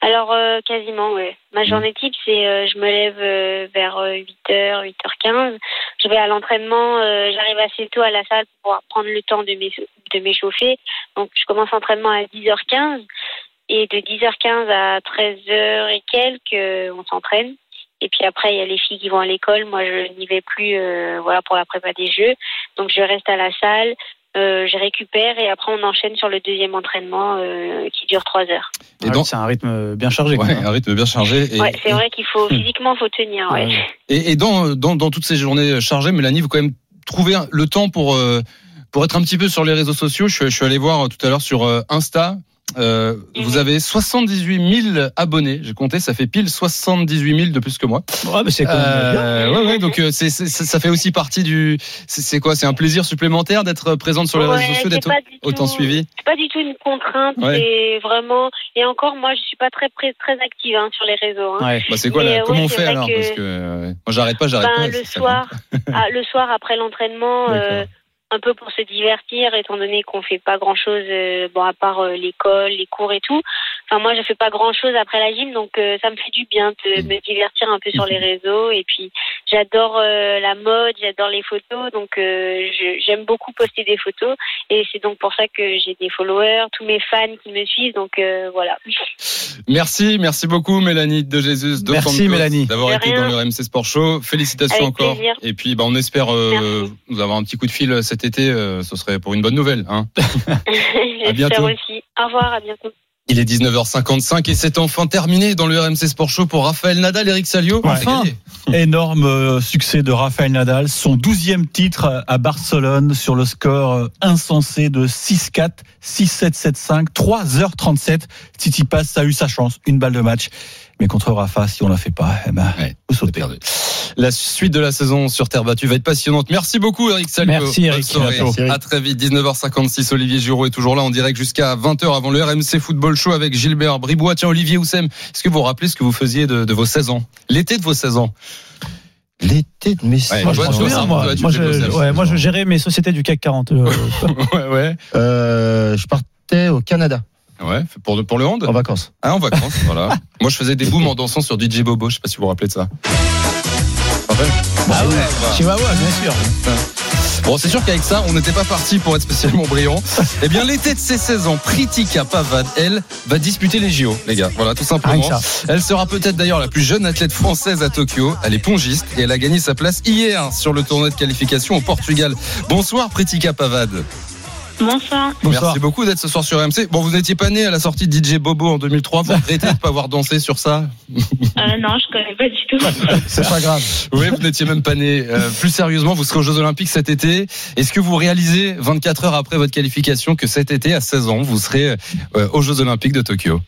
Alors, euh, quasiment, ouais. Ma journée type, c'est euh, je me lève euh, vers 8h, 8h15. Je vais à l'entraînement, euh, j'arrive assez tôt à la salle pour pouvoir prendre le temps de m'échauffer. Donc, je commence l'entraînement à 10h15. Et de 10h15 à 13h et quelques, euh, on s'entraîne. Et puis après, il y a les filles qui vont à l'école. Moi, je n'y vais plus euh, voilà, pour la prépa des jeux. Donc, je reste à la salle. Euh, je récupère et après on enchaîne sur le deuxième entraînement euh, qui dure trois heures. Et donc- c'est un rythme bien chargé. Ouais, un rythme bien chargé. Et, Ouais, c'est vrai qu'il faut <laughs> physiquement faut tenir. Ouais. et, et dans, dans, dans toutes ces journées chargées, Mélanie, vous quand même trouver le temps pour, euh, pour être un petit peu sur les réseaux sociaux. Je, suis- je suis allé voir tout à l'heure sur euh, Insta. Euh, Vous avez 78 000 abonnés. J'ai compté, ça fait pile 78 000 de plus que moi. Ouais, mais c'est quand même Euh, ouais, ouais, donc euh, c'est, c'est- c'est- ça fait aussi partie du. C'est, c'est quoi? C'est un plaisir supplémentaire d'être présente sur les Ouais, réseaux sociaux, d'être autant tout- suivi. C'est pas du tout une contrainte, Ouais. c'est vraiment. Et encore, moi, je suis pas très très, très active hein, sur les réseaux. hein. Bah, c'est quoi Mais, là euh, Comment on fait alors? que- Parce que euh, moi j'arrête pas, j'arrête Ben, pas. le soir, ah, le soir après l'entraînement, <laughs> euh, un peu pour se divertir, étant donné qu'on fait pas grand chose, bon à part euh, l'école, les cours et tout. Enfin moi je fais pas grand chose après la gym, donc euh, ça me fait du bien de me divertir un peu sur les réseaux. Et puis j'adore euh, la mode, j'adore les photos, donc euh, j'aime beaucoup poster des photos. Et c'est donc pour ça que j'ai des followers, tous mes fans qui me suivent, donc euh, voilà. Merci, merci beaucoup Mélanie de Jésus. De Merci, Mélanie. d'avoir été rien. dans le RMC Sport Show. Félicitations Avec encore. plaisir. Et puis bah, on espère euh, vous avoir un petit coup de fil cet été. euh, ce serait pour une bonne nouvelle. Hein. <laughs> J'espère bientôt. aussi. Au revoir, à bientôt. Il est 19h55 et c'est enfin terminé dans le RMC Sport Show pour Raphaël Nadal, Eric Salio. Enfin, énorme euh, succès de Rafael Nadal, son douzième titre à Barcelone sur le score euh, insensé de 6-4, 6-7, 7-5, 3h37. Tsitsipas a eu sa chance, une balle de match. Mais contre Rafa, si on la fait pas, eh ben, vous sautez. La suite de la saison sur terre battue va être passionnante. Merci beaucoup Eric Salio. Merci, Eric. Merci, Eric. À très vite. 19h56. Olivier Giraud est toujours là en direct jusqu'à 20h avant le RMC Football Show avec Gilbert Bribois. Tiens Olivier Oussem, est-ce que vous vous rappelez ce que vous faisiez de, de vos 16 ans? L'été de vos 16 ans L'été de mes Ouais, Moi, je vois, moi. je, le ouais, moi, je gérais mes sociétés du CAC 40. euh, <laughs> ouais, ouais. Euh, je partais au Canada Ouais, pour, pour le hand en vacances. Ah, en vacances, <laughs> voilà. Moi, je faisais des booms en dansant sur DJ Bobo. Je sais pas si vous vous rappelez de ça. Ah ouais, Chihuahua, bien sûr. Bon, c'est sûr qu'avec ça, on n'était pas parti pour être spécialement brillant. <laughs> Eh bien, l'été de ses 16 ans, Pritika Pavad, elle, va disputer les JO, les gars. Voilà, tout simplement. Ça. Elle sera peut-être d'ailleurs la plus jeune athlète française à Tokyo. Elle est pongiste et elle a gagné sa place hier sur le tournoi de qualification au Portugal. Bonsoir, Pritika Pavad. Bonsoir. Merci beaucoup d'être ce soir sur RMC. Bon, vous n'étiez pas né à la sortie de DJ Bobo en 2003. Vous regrettez de ne pas avoir dansé sur ça Euh, non, je connais pas du tout. <laughs> C'est pas grave. Oui, vous n'étiez même pas né. Euh, plus sérieusement, vous serez aux Jeux Olympiques cet été. Est-ce que vous réalisez, 24 heures après votre qualification, que cet été, à 16 ans, vous serez euh, aux Jeux Olympiques de Tokyo?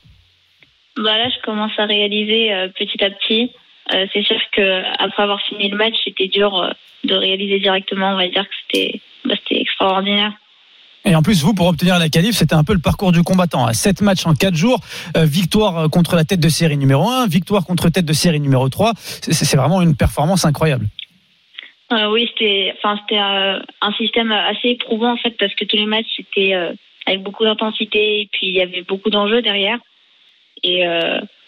Bah là, je commence à réaliser euh, petit à petit. Euh, c'est sûr que après avoir fini le match, c'était dur euh, de réaliser directement. On va dire que c'était bah, c'était extraordinaire. Et en plus, vous, pour obtenir la qualif, c'était un peu le parcours du combattant. 7 matchs en 4 jours, euh, victoire euh, contre la tête de série numéro 1, victoire contre tête de série numéro 3. C'est vraiment une performance incroyable. Euh, oui, c'était enfin euh, un système assez éprouvant en fait parce que tous les matchs c'était avec beaucoup d'intensité et puis il y avait beaucoup d'enjeux derrière. Et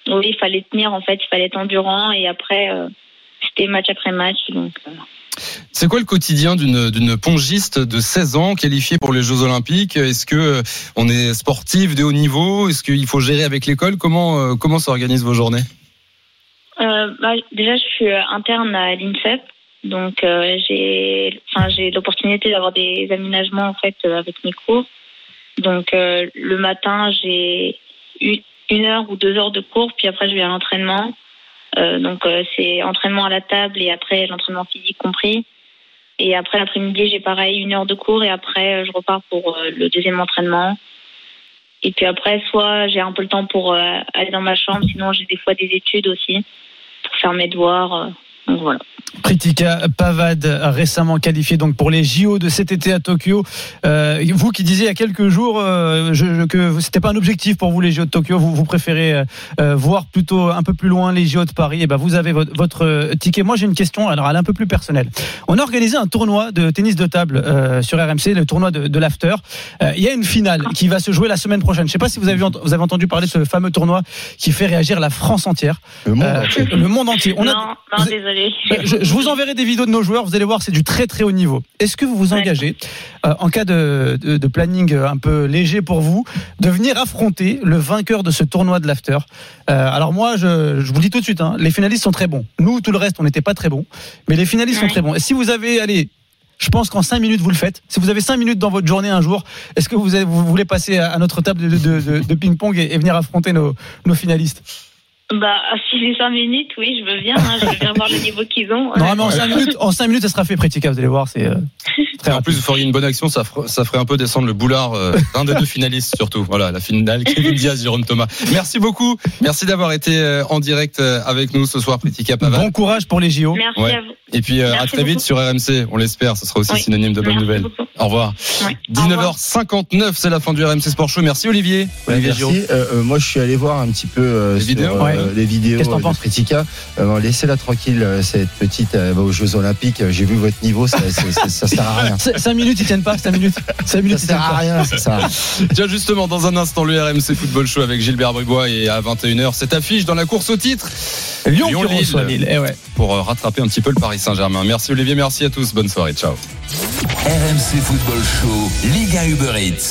oui, il fallait tenir en fait, il fallait être endurant et après c'était match après match donc. C'est quoi le quotidien d'une pongiste de 16 ans qualifiée pour les Jeux Olympiques? Est-ce que euh, on est sportif de haut niveau? Est-ce qu'il faut gérer avec l'école? Comment euh, comment s'organisent vos journées? Euh, bah, déjà, je suis interne à l'INSEP, donc j'ai, l'opportunité d'avoir des aménagements en fait avec mes cours. Donc le matin, j'ai une heure ou deux heures de cours, puis après je vais à l'entraînement. Euh, donc euh, c'est entraînement à la table et après l'entraînement physique compris. Et après l'après-midi, j'ai pareil une heure de cours et après euh, je repars pour le deuxième entraînement. Et puis après, soit j'ai un peu le temps pour aller dans ma chambre, sinon j'ai des fois des études aussi pour faire mes devoirs. Donc voilà. Pritika Pavad, récemment qualifié donc pour les JO de cet été à Tokyo. Euh, vous qui disiez il y a quelques jours euh, je, je- que c'était pas un objectif pour vous les JO de Tokyo, vous, vous préférez euh, euh, voir plutôt un peu plus loin les JO de Paris. Et ben vous avez votre, votre, ticket. Moi j'ai une question, alors elle est un peu plus personnelle. On a organisé un tournoi de tennis de table euh, sur RMC, le tournoi de, de l'after. Euh, Il y a une finale qui va se jouer la semaine prochaine. Je sais pas si vous avez, vous avez entendu parler de ce fameux tournoi qui fait réagir la France entière, Le monde Euh, entier. le monde entier. On a, non, non, désolé. Euh, je, je vous enverrai des vidéos de nos joueurs, vous allez voir, c'est du très très haut niveau. Est-ce que vous vous engagez, euh, en cas de, de- de planning un peu léger pour vous, de venir affronter le vainqueur de ce tournoi de l'after? Euh, Alors moi, je, je vous le dis tout de suite, hein, les finalistes sont très bons. Nous, tout le reste, on n'était pas très bons, mais les finalistes sont très bons. Et si vous avez, allez, je pense qu'en 5 minutes, vous le faites. Si vous avez 5 minutes dans votre journée un jour, est-ce que vous, avez- vous voulez passer à, à notre table de, de- de- de ping-pong et, et venir affronter nos, nos finalistes? Bah, si j'ai 5 minutes, oui, je veux bien. hein, je veux bien voir le niveau qu'ils ont. Non, mais en 5 minutes, en cinq minutes, ça sera fait, Prética, vous allez voir, c'est euh, <laughs> Et en plus, vous feriez une bonne action, ça, ferait- ça ferait un peu descendre le boulard euh, <laughs> d'un des deux finalistes surtout. Voilà, la finale, <laughs> Kevin Diaz, Jérôme Thomas. Merci beaucoup. Merci d'avoir été euh, en direct euh, avec nous ce soir, Pritika Pavad. Bon courage pour les JO. Merci Ouais. à vous. Et puis euh, à très vite beaucoup. sur RMC, on l'espère, ce sera aussi Oui. synonyme de bonnes nouvelles. Au revoir. Ouais. Au revoir. 19h59, c'est la fin du RMC Sport Show. Merci Olivier. Ouais, Olivier merci. Euh, euh, moi, je suis allé voir un petit peu euh, Les sur, vidéos euh, Ouais. les vidéos Qu'est-ce que t'en de penses Pritika. Euh, Laissez-la tranquille, cette petite euh, va aux Jeux Olympiques. J'ai vu votre niveau, ça, ça sert à rien. 5 minutes, ils tiennent pas, 5 minutes. 5 Ça minutes, ils tiennent sert à pas. rien, ça sert à rien. Tiens, justement, dans un instant, le RMC Football Show avec Gilbert Bribois et à 21h, cette affiche dans la course au titre. Lyon, Lyon, qui Lille. reçoit Lille. Eh ouais. Pour euh, rattraper un petit peu le Paris Saint-Germain. Merci Olivier, merci à tous. Bonne soirée. Ciao. RMC Football Show, Ligue 1 Uber Eats.